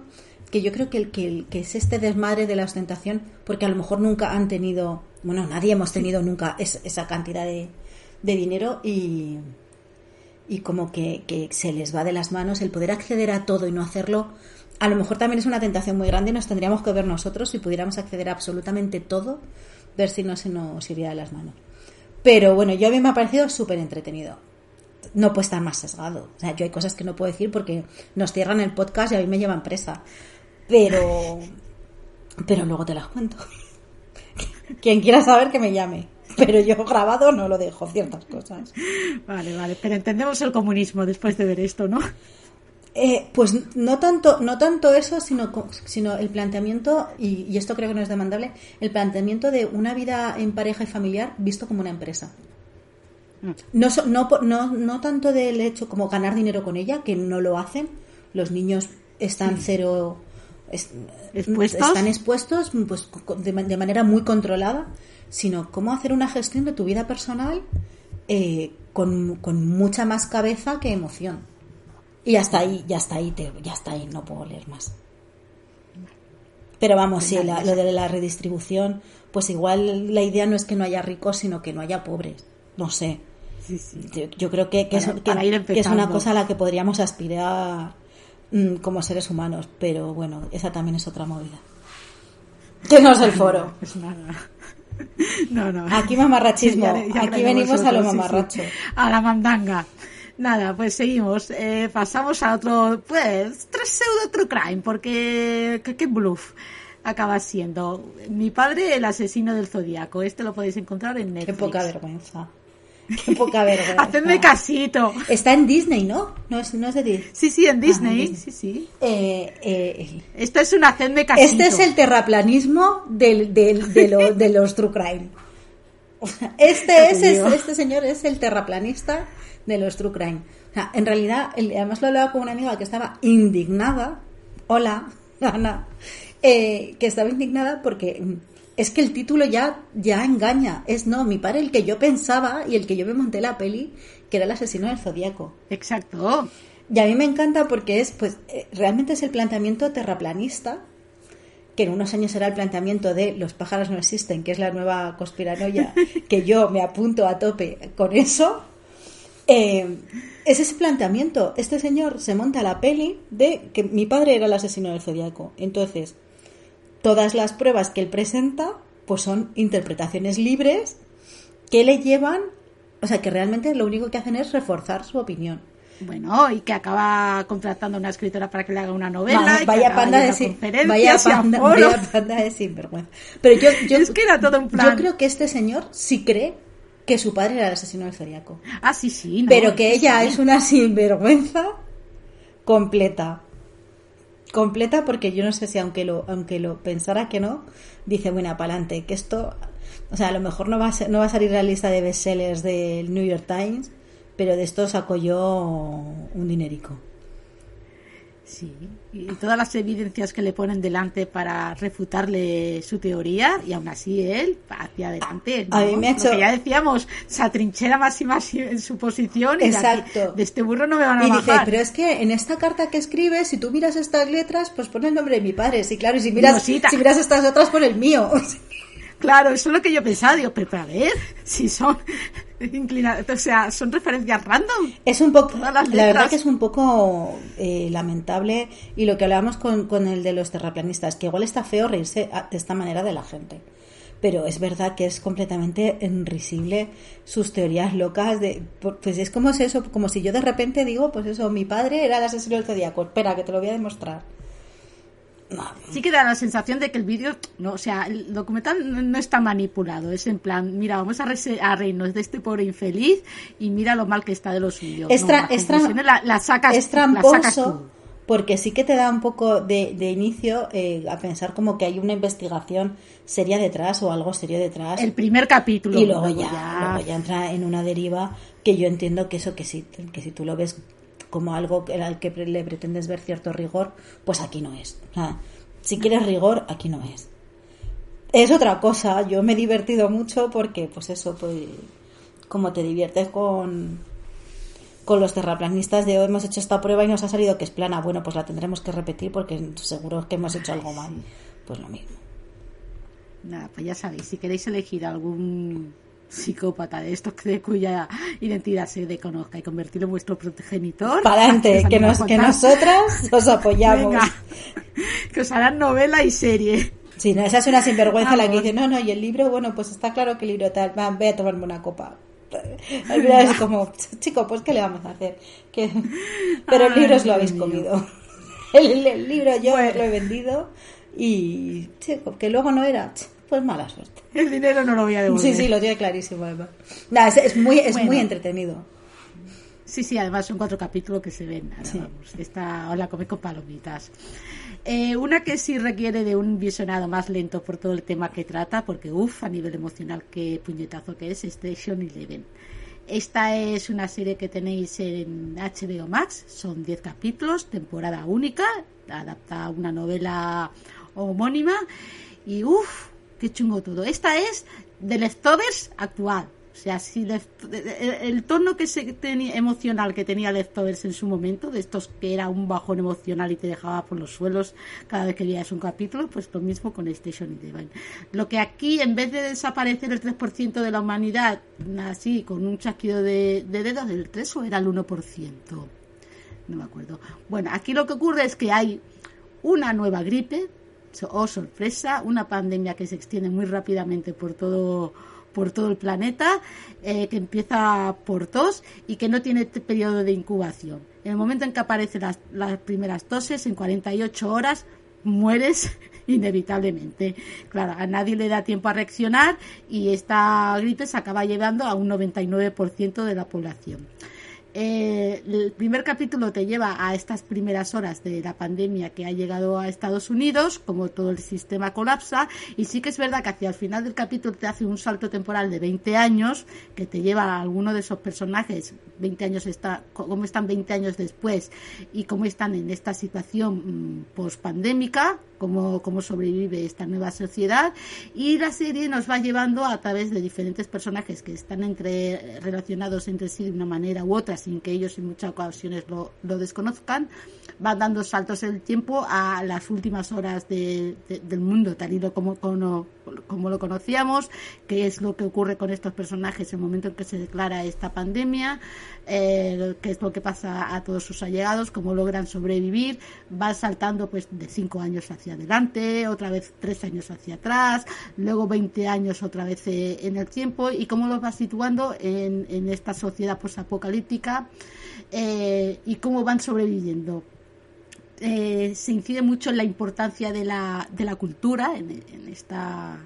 que yo creo que el, que el que es este desmadre de la ostentación, porque a lo mejor nunca han tenido, bueno, nadie hemos tenido nunca es- esa cantidad de, de dinero y, y como que, que se les va de las manos el poder acceder a todo y no hacerlo. A lo mejor también es una tentación muy grande y nos tendríamos que ver nosotros si pudiéramos acceder a absolutamente todo, ver si no se nos iría de las manos. Pero bueno, yo a mí me ha parecido súper entretenido no puede estar más sesgado. O sea, yo hay cosas que no puedo decir porque nos cierran el podcast y a mí me llevan presa. Pero, pero luego te las cuento. [LAUGHS] Quien quiera saber que me llame. Pero yo grabado no lo dejo, ciertas cosas. Vale, vale, pero entendemos el comunismo después de ver esto, ¿no? Eh, pues no tanto, no tanto eso, sino, sino el planteamiento, y, y esto creo que no es demandable, el planteamiento de una vida en pareja y familiar visto como una empresa. No, so- no, po- no, no tanto del hecho como ganar dinero con ella, que no lo hacen. Los niños están cero. es- ¿Expuestos? Están expuestos pues, de, ma- de manera muy controlada, sino cómo hacer una gestión de tu vida personal eh, con, con mucha más cabeza que emoción. Y hasta ahí, ya está ahí, te- ya está ahí, no puedo leer más. Pero vamos, sí, la- lo de la redistribución, pues igual la idea no es que no haya ricos, sino que no haya pobres. No sé. Sí, sí. Yo, yo creo que, que Para- es, que- es una cosa a la que podríamos aspirar mm, como seres humanos, pero bueno, esa también es otra movida. Que no es el foro. [LAUGHS] Nada. No, no. Aquí mamarrachismo, [LAUGHS] Ya- ya aquí venimos a lo sí, mamarracho. sí. A la mandanga. Nada, pues seguimos. Eh, pasamos a otro, pues, tres pseudo true crime, porque ¿qué, qué bluff acaba siendo? Mi padre, el asesino del zodiaco. Este lo podéis encontrar en Qué Netflix. poca vergüenza. Qué poca [LAUGHS] vergüenza. Hacedme casito. Está en Disney, ¿no? No es, no es de Disney. Sí, sí, en Disney. Disney. Sí, sí. Eh, eh, Esto es un hacedme casito. este es el terraplanismo del, del- de, lo- de los true crime. Este, [LAUGHS] es, este señor es el terraplanista de los true crime. O sea, en realidad, además lo hablaba con una amiga que estaba indignada. Hola, [LAUGHS] Ana. eh, que estaba indignada porque mm, es que el título ya, ya engaña. Es no, mi padre el que yo pensaba y el que yo me monté la peli, que era el asesino del zodíaco. Exacto. Y a mí me encanta porque es, pues, eh, realmente es el planteamiento terraplanista, que en unos años será el planteamiento de los pájaros no existen, que es la nueva conspiranoia, [LAUGHS] que yo me apunto a tope con eso. Eh, es ese planteamiento. Este señor se monta la peli de que mi padre era el asesino del zodiaco. Entonces, todas las pruebas que él presenta, pues son interpretaciones libres que le llevan, o sea, que realmente lo único que hacen es reforzar su opinión. Bueno, y que acaba contratando a una escritora para que le haga una novela. Vaya, y panda de sin- vaya panda, vaya panda de sinvergüenza. Pero yo, yo, [LAUGHS] Es que era todo un plan. yo creo que este señor sí cree que su padre era el asesino del zodiaco. Ah, sí, sí. no, pero que ella sí. es una [LAUGHS] sinvergüenza completa. completa porque yo no sé si aunque lo, aunque lo pensara que no, dice, bueno, para adelante, que esto, o sea, a lo mejor no va a, ser- no va a salir la lista de bestsellers del New York Times, pero de esto saco yo un dinerico. Sí, y todas las evidencias que le ponen delante para refutarle su teoría, y aún así él hacia adelante. A mí ¿no? me ha Lo hecho- que ya decíamos, se atrinchera más y más en su posición. Y de, aquí- Exacto. de este burro no me van a Y dice, bajar. pero es que en esta carta que escribes, si tú miras estas letras, pues pone el nombre de mi padre. Sí, claro, y si miras, si miras estas otras, pone el mío. Claro, eso es lo que yo pensaba. Digo, pero, pero a ver, si son inclinadas, o sea, son referencias random. Es un poco, la verdad que es un poco eh, lamentable y lo que hablábamos con, con el de los terraplanistas, que igual está feo reírse de esta manera de la gente. Pero es verdad que es completamente risible sus teorías locas de pues es como si eso, como si yo de repente digo, pues eso, mi padre era el asesino del zodiaco, espera que te lo voy a demostrar. Sí que da la sensación de que el vídeo, no, o sea, el documental no, no está manipulado. Es en plan, mira, vamos a, rese- a reírnos de este pobre infeliz y mira lo mal que está de lo suyo. Es, tra- es la, sacas, es sacas tramposo tú. porque sí que te da un poco de, de inicio eh, a pensar como que hay una investigación seria detrás o algo serio detrás El primer capítulo. y luego luego ya, luego ya entra en una deriva que yo entiendo que eso que si, que si tú lo ves como algo que- al que le pretendes ver cierto rigor, pues aquí no es. O sea, si quieres rigor, aquí no es. Es otra cosa, yo me he divertido mucho porque, pues eso, pues como te diviertes con, con los terraplanistas de hoy hemos hecho esta prueba y nos ha salido que es plana, bueno, pues la tendremos que repetir porque seguro que hemos hecho algo mal. Pues lo mismo. Nada, pues ya sabéis, si queréis elegir algún psicópata de estos de cuya identidad se desconozca y convertirlo en vuestro progenitor. Para adelante, que, nos, que nosotras os apoyamos. Venga, que os harán novela y serie. Sí, no, esa es una sinvergüenza la que dice, no, no, y el libro, bueno, pues está claro que el libro tal, va, voy a tomarme una copa. Al final es como, chico, pues ¿qué le vamos a hacer? Que... [LAUGHS] Pero el libro os lo habéis mío. comido. [LAUGHS] El, el libro yo Bueno. lo he vendido y, chico, que luego no era, pues mala suerte. [LAUGHS] El dinero no lo voy a devolver. Sí, sí, lo tiene clarísimo además. Es, es muy, es Bueno. muy entretenido. Sí, sí, además son cuatro capítulos que se ven. Ahora, Sí. vamos, esta os la coméis con palomitas. Eh, una que sí requiere de un visionado más lento por todo el tema que trata, porque uff, a nivel emocional, qué puñetazo que es Station Eleven. Esta es una serie que tenéis en HBO Max, son 10 capítulos, temporada única, adapta a una novela homónima y uff, qué chungo todo. Esta es de Leftovers actual. O sea, si Left- el, tono que se tenía, emocional que tenía Leftovers en su momento, de estos que era un bajón emocional y te dejaba por los suelos cada vez que veías un capítulo, pues lo mismo con Station Eleven. Lo que aquí, en vez de desaparecer el 3% de la humanidad, así, con un chasquido de, de dedos, el 3 o era el 1%. No me acuerdo. Bueno, aquí lo que ocurre es que hay una nueva gripe, oh sorpresa, una pandemia que se extiende muy rápidamente por todo por todo el planeta, eh, que empieza por tos y que no tiene periodo de incubación. En el momento en que aparecen las, las primeras toses, en 48 horas mueres [LAUGHS] inevitablemente. Claro, a nadie le da tiempo a reaccionar y esta gripe se acaba llevando a un 99% de la población. Eh, el primer capítulo te lleva a estas primeras horas de la pandemia que ha llegado a Estados Unidos, como todo el sistema colapsa, y sí que es verdad que hacia el final del capítulo te hace un salto temporal de 20 años, que te lleva a alguno de esos personajes, 20 años está, cómo están 20 años después y cómo están en esta situación post pandémica, cómo, cómo sobrevive esta nueva sociedad, y la serie nos va llevando a través de diferentes personajes que están entre, relacionados entre sí de una manera u otra, sin que ellos en muchas ocasiones lo, lo desconozcan, van dando saltos el tiempo a las últimas horas de- de- del mundo, tal y como, como, lo conocíamos, qué es lo que ocurre con estos personajes en el momento en que se declara esta pandemia, eh, qué es lo que pasa a todos sus allegados, cómo logran sobrevivir, van saltando pues de cinco años hacia adelante, otra vez tres años hacia atrás, luego 20 años otra vez eh, en el tiempo y cómo los va situando en, en esta sociedad posapocalíptica eh, y cómo van sobreviviendo. Eh, se incide mucho en la importancia de la, de la cultura en, en esta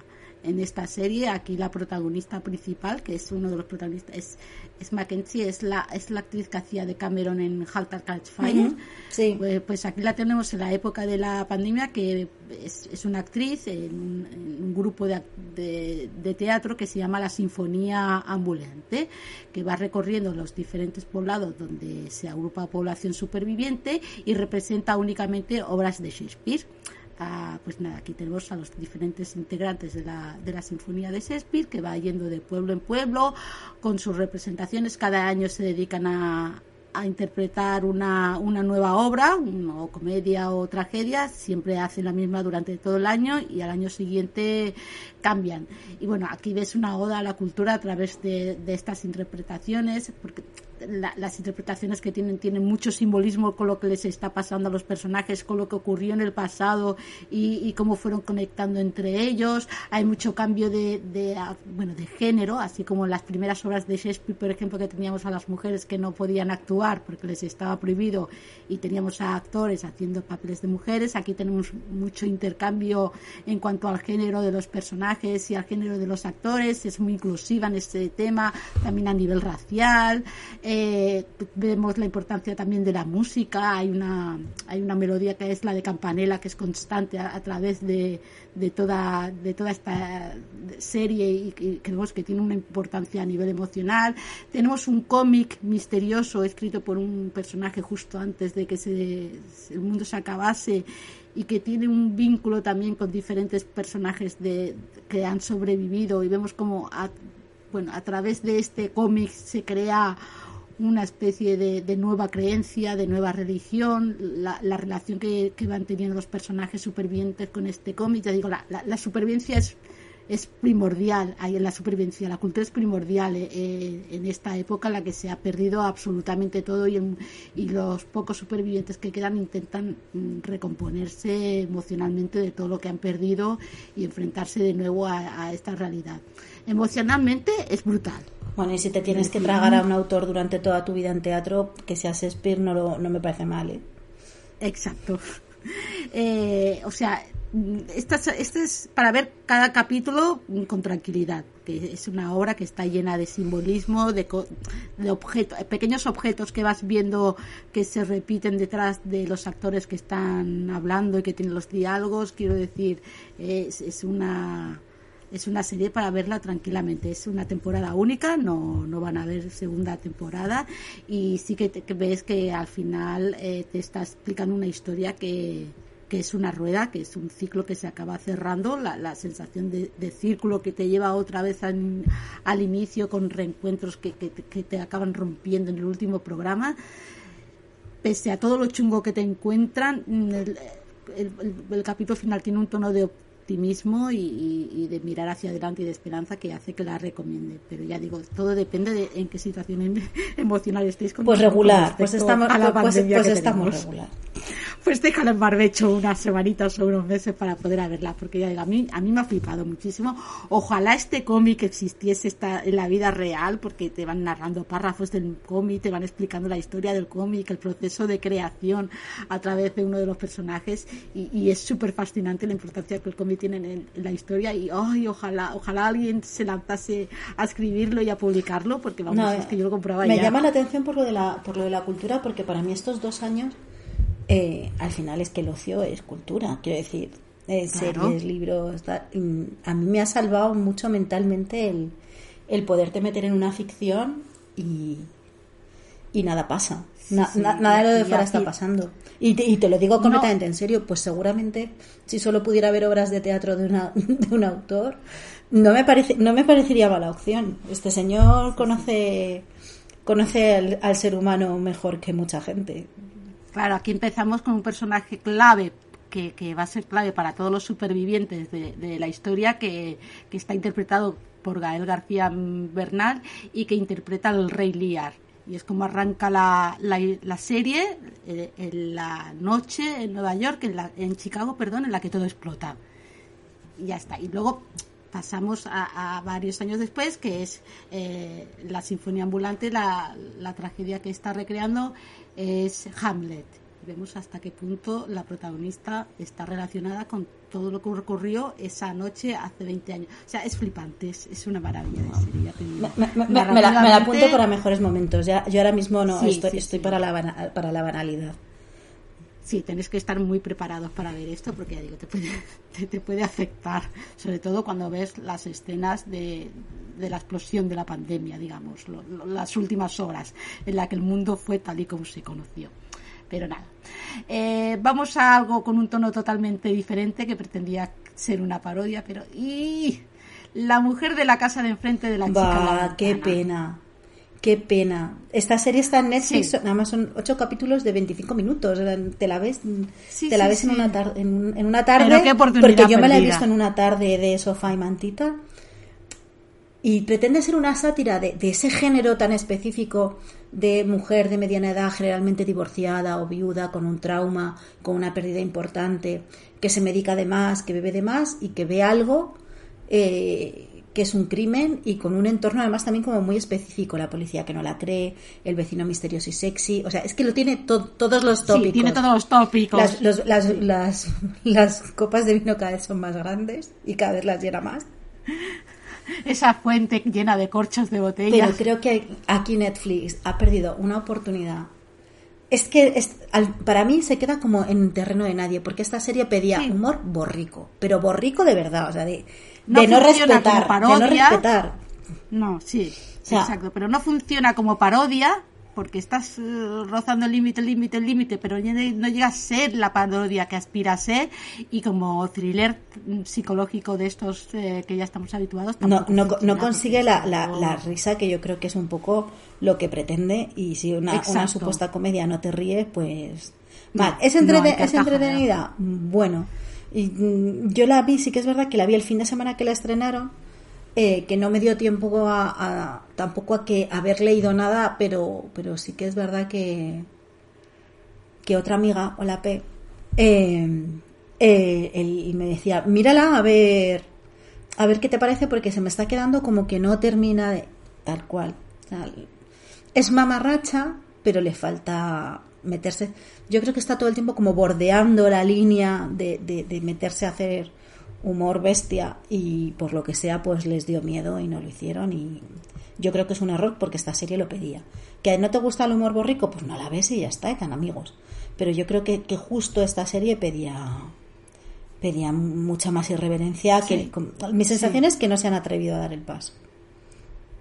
en esta serie. Aquí la protagonista principal, que es uno de los protagonistas, es, es Mackenzie, es la, es la actriz que hacía de Cameron en Halt at Catch Fire. Sí. Pues, pues aquí la tenemos en la época de la pandemia, que es, es una actriz en un, en un grupo de, de- de teatro que se llama la Sinfonía Ambulante, que va recorriendo los diferentes poblados donde se agrupa población superviviente y representa únicamente obras de Shakespeare. Pues nada, aquí tenemos a los diferentes integrantes de la, de la Sinfonía de Shakespeare que va yendo de pueblo en pueblo con sus representaciones. Cada año se dedican a, a interpretar una, una nueva obra, o comedia o tragedia, siempre hacen la misma durante todo el año y al año siguiente cambian. Y bueno, aquí ves una oda a la cultura a través de, de estas interpretaciones, porque la- las interpretaciones que tienen tienen mucho simbolismo con lo que les está pasando a los personajes, con lo que ocurrió en el pasado y, y cómo fueron conectando entre ellos. Hay mucho cambio de, de, bueno, de género, así como en las primeras obras de Shakespeare, por ejemplo, que teníamos a las mujeres que no podían actuar porque les estaba prohibido y teníamos a actores haciendo papeles de mujeres. Aquí tenemos mucho intercambio en cuanto al género de los personajes y al género de los actores. Es muy inclusiva en este tema, también a nivel racial. Eh, vemos la importancia también de la música. Hay una, hay una melodía que es la de Campanella, que es constante a, a través de, de, toda, de toda esta serie y, que creemos que tiene una importancia a nivel emocional. Tenemos un cómic misterioso escrito por un personaje justo antes de que se, el mundo se acabase y que tiene un vínculo también con diferentes personajes de, que han sobrevivido y vemos como a, bueno, a través de este cómic se crea una especie de, nueva creencia, de nueva religión, la, la relación que, que, van teniendo los personajes supervivientes con este cómic. Ya digo, la, la, la supervivencia es, es primordial, ahí en la supervivencia, la cultura es primordial eh, en esta época en la que se ha perdido absolutamente todo y, en, y los pocos supervivientes que quedan intentan mm, recomponerse emocionalmente de todo lo que han perdido y enfrentarse de nuevo a, a esta realidad. Emocionalmente es brutal. Bueno, y si te tienes que tragar a un autor durante toda tu vida en teatro, que sea Shakespeare, no, lo, no me parece mal. ¿eh? Exacto. [LAUGHS] Eh, o sea, esta, este es para ver cada capítulo con tranquilidad, que es una obra que está llena de simbolismo, de, de objetos, pequeños objetos que vas viendo que se repiten detrás de los actores que están hablando y que tienen los diálogos. Quiero decir, es, es una es una serie para verla tranquilamente. Es una temporada única, no, no van a ver segunda temporada y sí que, te, que ves que al final eh, te está explicando una historia que, que es una rueda, que es un ciclo que se acaba cerrando, la, la sensación de, de, círculo que te lleva otra vez al, al inicio con reencuentros que, que, que, te acaban rompiendo en el último programa. Pese a todo lo chungo que te encuentran, el, el, el, el capítulo final tiene un tono de optimismo y, y, y, de mirar hacia adelante y de esperanza que hace que la recomiende. Pero ya digo, todo depende de en qué situación [LAUGHS] emocional estéis. Con pues regular, pues estamos, a la pues, pues estamos tenemos. regular. Déjala en barbecho unas semanitas o unos meses para poder verla, porque ya digo, a mí, a mí me ha flipado muchísimo. Ojalá este cómic existiese esta, en la vida real, porque te van narrando párrafos del cómic, te van explicando la historia del cómic, el proceso de creación a través de uno de los personajes, y, y es súper fascinante la importancia que el cómic tiene en, en, la historia, y ay, ojalá, ojalá alguien se lanzase a escribirlo y a publicarlo, porque vamos, no, es que yo lo compraba me ya. llama la atención por lo de la, por lo de la cultura, porque para mí estos dos años eh, al final es que el ocio es cultura, quiero decir, eh, claro. series, libros, tal. a mí me ha salvado mucho mentalmente el, el poderte meter en una ficción y, y nada pasa. Na, sí, na, nada de lo de fuera está pasando. Y te, y te lo digo completamente no. en serio, pues seguramente si solo pudiera ver obras de teatro de, una, [LAUGHS] de un autor, no me, parece, no me parecería mala opción. Este señor conoce, conoce al, al ser humano mejor que mucha gente. Claro, aquí empezamos con un personaje clave que, que, va a ser clave para todos los supervivientes de, la historia, que, que, está interpretado por Gael García Bernal y que interpreta al rey Lear. Y es como arranca la, la, la serie eh, en la noche en Nueva York, en, la, en Chicago, perdón, en la que todo explota. Y ya está. Y luego pasamos a, a, varios años después, que es eh, la Sinfonía Ambulante, la, la, tragedia que está recreando es Hamlet. vemos hasta qué punto la protagonista está relacionada con todo lo que ocurrió esa noche hace 20 años. O sea, es flipante, es, una maravilla de serie. Me, la, apunto para mejores momentos. Ya, yo ahora mismo no estoy, estoy Para, la, para la banalidad. Sí, tenéis que estar muy preparados para ver esto porque ya digo, te puede, [LAUGHS] te, puede afectar, sobre todo cuando ves las escenas de, de la explosión de la pandemia, digamos, las últimas horas en la que el mundo fue tal y como se conoció. Pero nada, eh, vamos a algo con un tono totalmente diferente que pretendía ser una parodia, pero ¡y! La mujer de la casa de enfrente de la chica. ¡Qué pena! Qué pena. Esta serie está en Netflix, nada más son ocho capítulos de 25 minutos. Te la ves, te la ves en, una en, una tarde. porque yo me la he visto en una tarde de sofá y mantita. Y pretende ser una sátira de, de, ese género tan específico de mujer de mediana edad, generalmente divorciada o viuda, con un trauma, con una pérdida importante, que se medica de más, que bebe de más y que ve algo eh, que es un crimen y con un entorno además también como muy específico, la policía que no la cree, el vecino misterioso y sexy, o sea, es que lo tiene todos los tópicos. Sí, tiene todos los tópicos. Las, las, las, copas de vino cada vez son más grandes y cada vez las llena más. Esa fuente llena de corchos de botellas. Pero creo que aquí Netflix ha perdido una oportunidad es que para mí se queda como en terreno de nadie, porque esta serie pedía humor borrico, pero borrico de verdad, o sea, de, no, de no respetar, de no respetar. No, sí, exacto, pero no funciona como parodia porque estás eh, rozando el límite, el límite, el límite, pero no llega a ser la parodia que aspira a ser. Y como thriller psicológico de estos eh, que ya estamos habituados. No, no, no consigue la, la, risa que yo creo que es un poco lo que pretende. Y si una, una supuesta comedia no te ríe, pues... Vale, ¿es, ¿es entretenida? Bueno, y, mm, yo la vi, sí que es verdad que la vi el fin de semana que la estrenaron eh, que no me dio tiempo a, tampoco a que haber leído nada, pero, pero sí que es verdad que, que otra amiga, hola P, eh, eh, me decía, mírala a ver, a ver qué te parece porque se me está quedando como que no termina de tal cual. es mamarracha, pero le falta meterse. Yo creo que está todo el tiempo como bordeando la línea de, de meterse a hacer humor bestia y por lo que sea pues les dio miedo y no lo hicieron y yo creo que es un error porque esta serie lo pedía. Que no te gusta el humor borrico, pues no la ves y ya está, están amigos. Pero yo creo que, que, justo esta serie pedía pedía mucha más irreverencia que mi sensación es que no se han atrevido a dar el paso.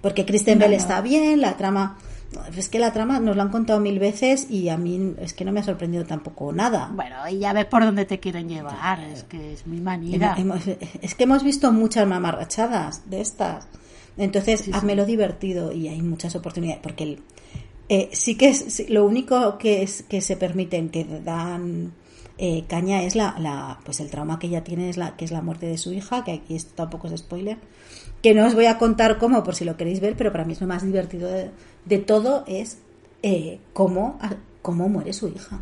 Porque Kristen Bell está bien, la trama es que la trama nos la han contado mil veces y a mí es que no me ha sorprendido tampoco nada. Bueno, y ya ves por dónde te quieren llevar, es que es mi manera. es que hemos visto muchas mamarrachadas de estas. Entonces, hazme lo divertido y hay muchas oportunidades. Porque el, eh, sí que es lo único que, es, que se permiten, que dan eh, caña, es la, la, pues el trauma que ella tiene, es la, que es la muerte de su hija, que aquí esto tampoco es spoiler que no os voy a contar cómo por si lo queréis ver, pero para mí es lo más divertido de, todo es eh, cómo, cómo muere su hija.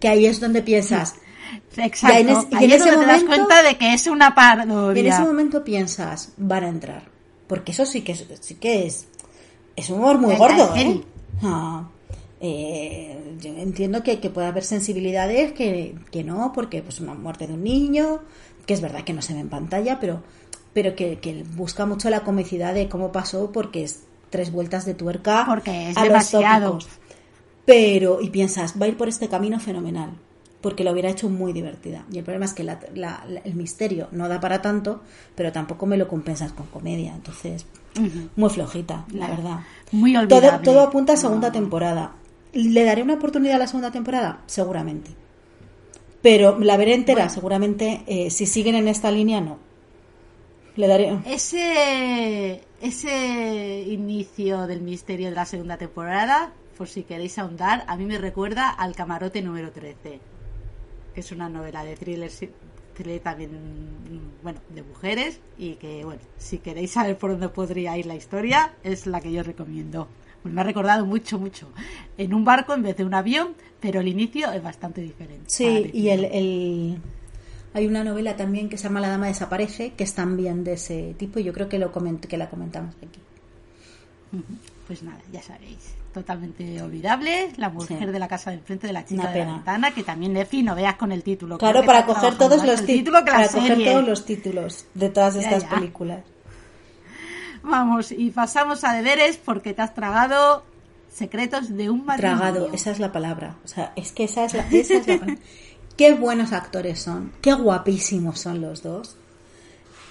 Que ahí es donde piensas. [LAUGHS] Exacto. Y en, ese momento, te das cuenta de que es una parodia. En ese momento piensas, van a entrar. Porque eso sí que es, sí que es, es un humor muy gordo. ¿eh? Ah, eh, yo entiendo que, que puede haber sensibilidades que, que no, porque pues una muerte de un niño, que es verdad que no se ve en pantalla, pero pero que, busca mucho la comicidad de cómo pasó porque es tres vueltas de tuerca porque es demasiado. pero y piensas va a ir por este camino fenomenal porque lo hubiera hecho muy divertida. Y el problema es que el misterio no da para tanto pero tampoco me lo compensas con comedia. Entonces muy flojita la verdad. Muy todo, todo apunta a segunda temporada. Le daré una oportunidad a la segunda temporada seguramente. Pero la veré entera seguramente eh, si siguen en esta línea no. Le daré. Ese, ese inicio del misterio de la segunda temporada, por si queréis ahondar, a mí me recuerda al camarote número 13, que es una novela de thriller, también, bueno, de mujeres y que, bueno, si queréis saber por dónde podría ir la historia, es la que yo recomiendo. me ha recordado mucho, mucho. En un barco en vez de un avión, pero el inicio es bastante diferente. Sí, y el hay una novela también que se llama La Dama Desaparece, que es también de ese tipo, y yo creo que, lo que la comentamos aquí. pues nada, ya sabéis. Totalmente olvidable, la mujer Sí. de la casa del frente de la chica de la ventana, que también Nefi no veas con el título. Claro, para coger todos los el ti- título que la para coger serie. todos los títulos de todas Ya, estas ya. películas. Vamos, y pasamos a deberes porque te has tragado secretos de un matrimonio. Tragado, esa es la palabra. O sea, es que esa es la, esa es la [LAUGHS] palabra. Qué buenos actores son, qué guapísimos son los dos.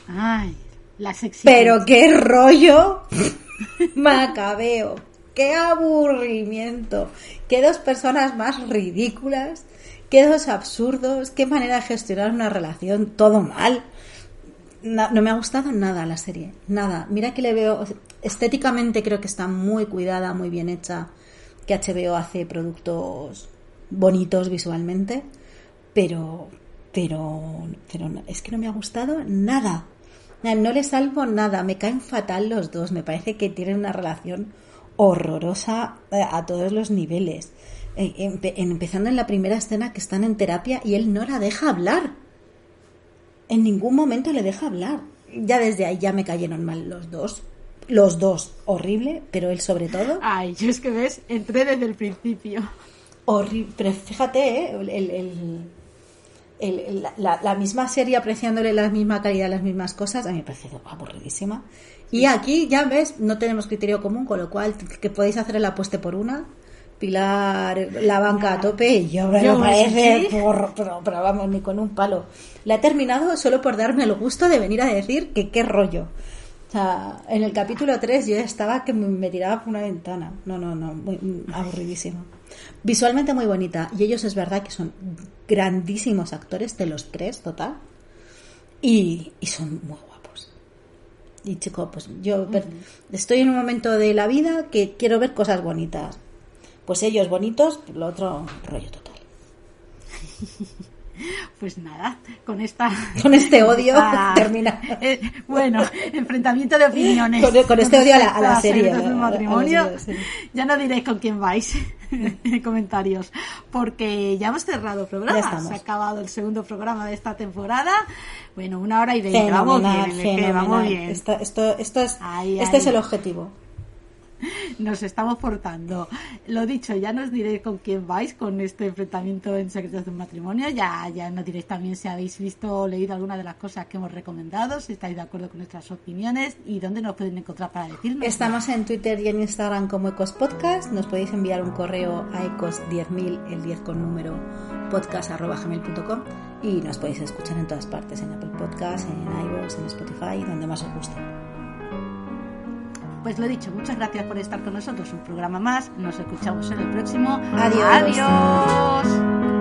Ay, la sexy. Pero qué rollo. [LAUGHS] Macabeo, qué aburrimiento, qué dos personas más ridículas, qué dos absurdos, qué manera de gestionar una relación, todo mal. No me ha gustado nada la serie, nada. Mira que le veo, estéticamente creo que está muy cuidada, muy bien hecha, que HBO hace productos bonitos visualmente, pero, pero, pero es que no me ha gustado nada. Na- No le salvo nada, me caen fatal los dos, me parece que tienen una relación horrorosa eh, a todos los niveles. Eh, empe- empezando en la primera escena que están en terapia y él no la deja hablar. En ningún momento le deja hablar. Ya desde ahí ya me cayeron mal los dos. Los dos, horrible, pero él sobre todo. Ay, yo es que ves, entré desde el principio. Horrible. Pero fíjate, ¿eh? el, el- el- la, la misma serie apreciándole la misma calidad, las mismas cosas, a mí me parece aburridísima. Y aquí, ya ves, no tenemos criterio común, con lo cual, que podéis hacer el apueste por una, pilar la banca a tope, y yo me Yo, lo parece, porro, pero, pero vamos, ni con un palo. La he terminado solo por darme el gusto de venir a decir que qué rollo. O sea, en el capítulo 3 yo estaba que me, me tiraba por una ventana. No, no, no, muy, mm, aburridísimo. Visualmente muy bonita. Y ellos es verdad que son grandísimos actores, te los crees, total. Y, y son muy guapos. Y chico, pues yo estoy en un momento de la vida que quiero ver cosas bonitas. Pues ellos bonitos, lo otro rollo total. [LAUGHS] Pues nada, con esta. Con este odio esta- termina. Eh, bueno, enfrentamiento de opiniones. Con- con este odio a la- a la respecto serie, a a la matrimonio. serie. Ya no diréis con quién vais [LAUGHS] en comentarios, porque ya hemos cerrado el programa. Se ha acabado el segundo programa de esta temporada. Bueno, una hora y veinte. Vamos bien, vamos bien. Esto, esto, esto es, este es el objetivo. [LAUGHS] Nos estamos portando. Lo dicho, ya nos diréis con quién vais con este enfrentamiento en Secretos de un Matrimonio. Ya, ya nos diréis también si habéis visto o leído alguna de las cosas que hemos recomendado, si estáis de acuerdo con nuestras opiniones y dónde nos pueden encontrar para decirnos. Estamos en Twitter y en Instagram como Ecos Podcast. Nos podéis enviar un correo a ecos10000, el 10 con número, podcast.gmail.com y nos podéis escuchar en todas partes, en Apple Podcast, en iVoox, en Spotify, donde más os guste. Pues lo dicho, muchas gracias por estar con nosotros. Un programa más. Nos escuchamos en el próximo. Adiós. Adiós.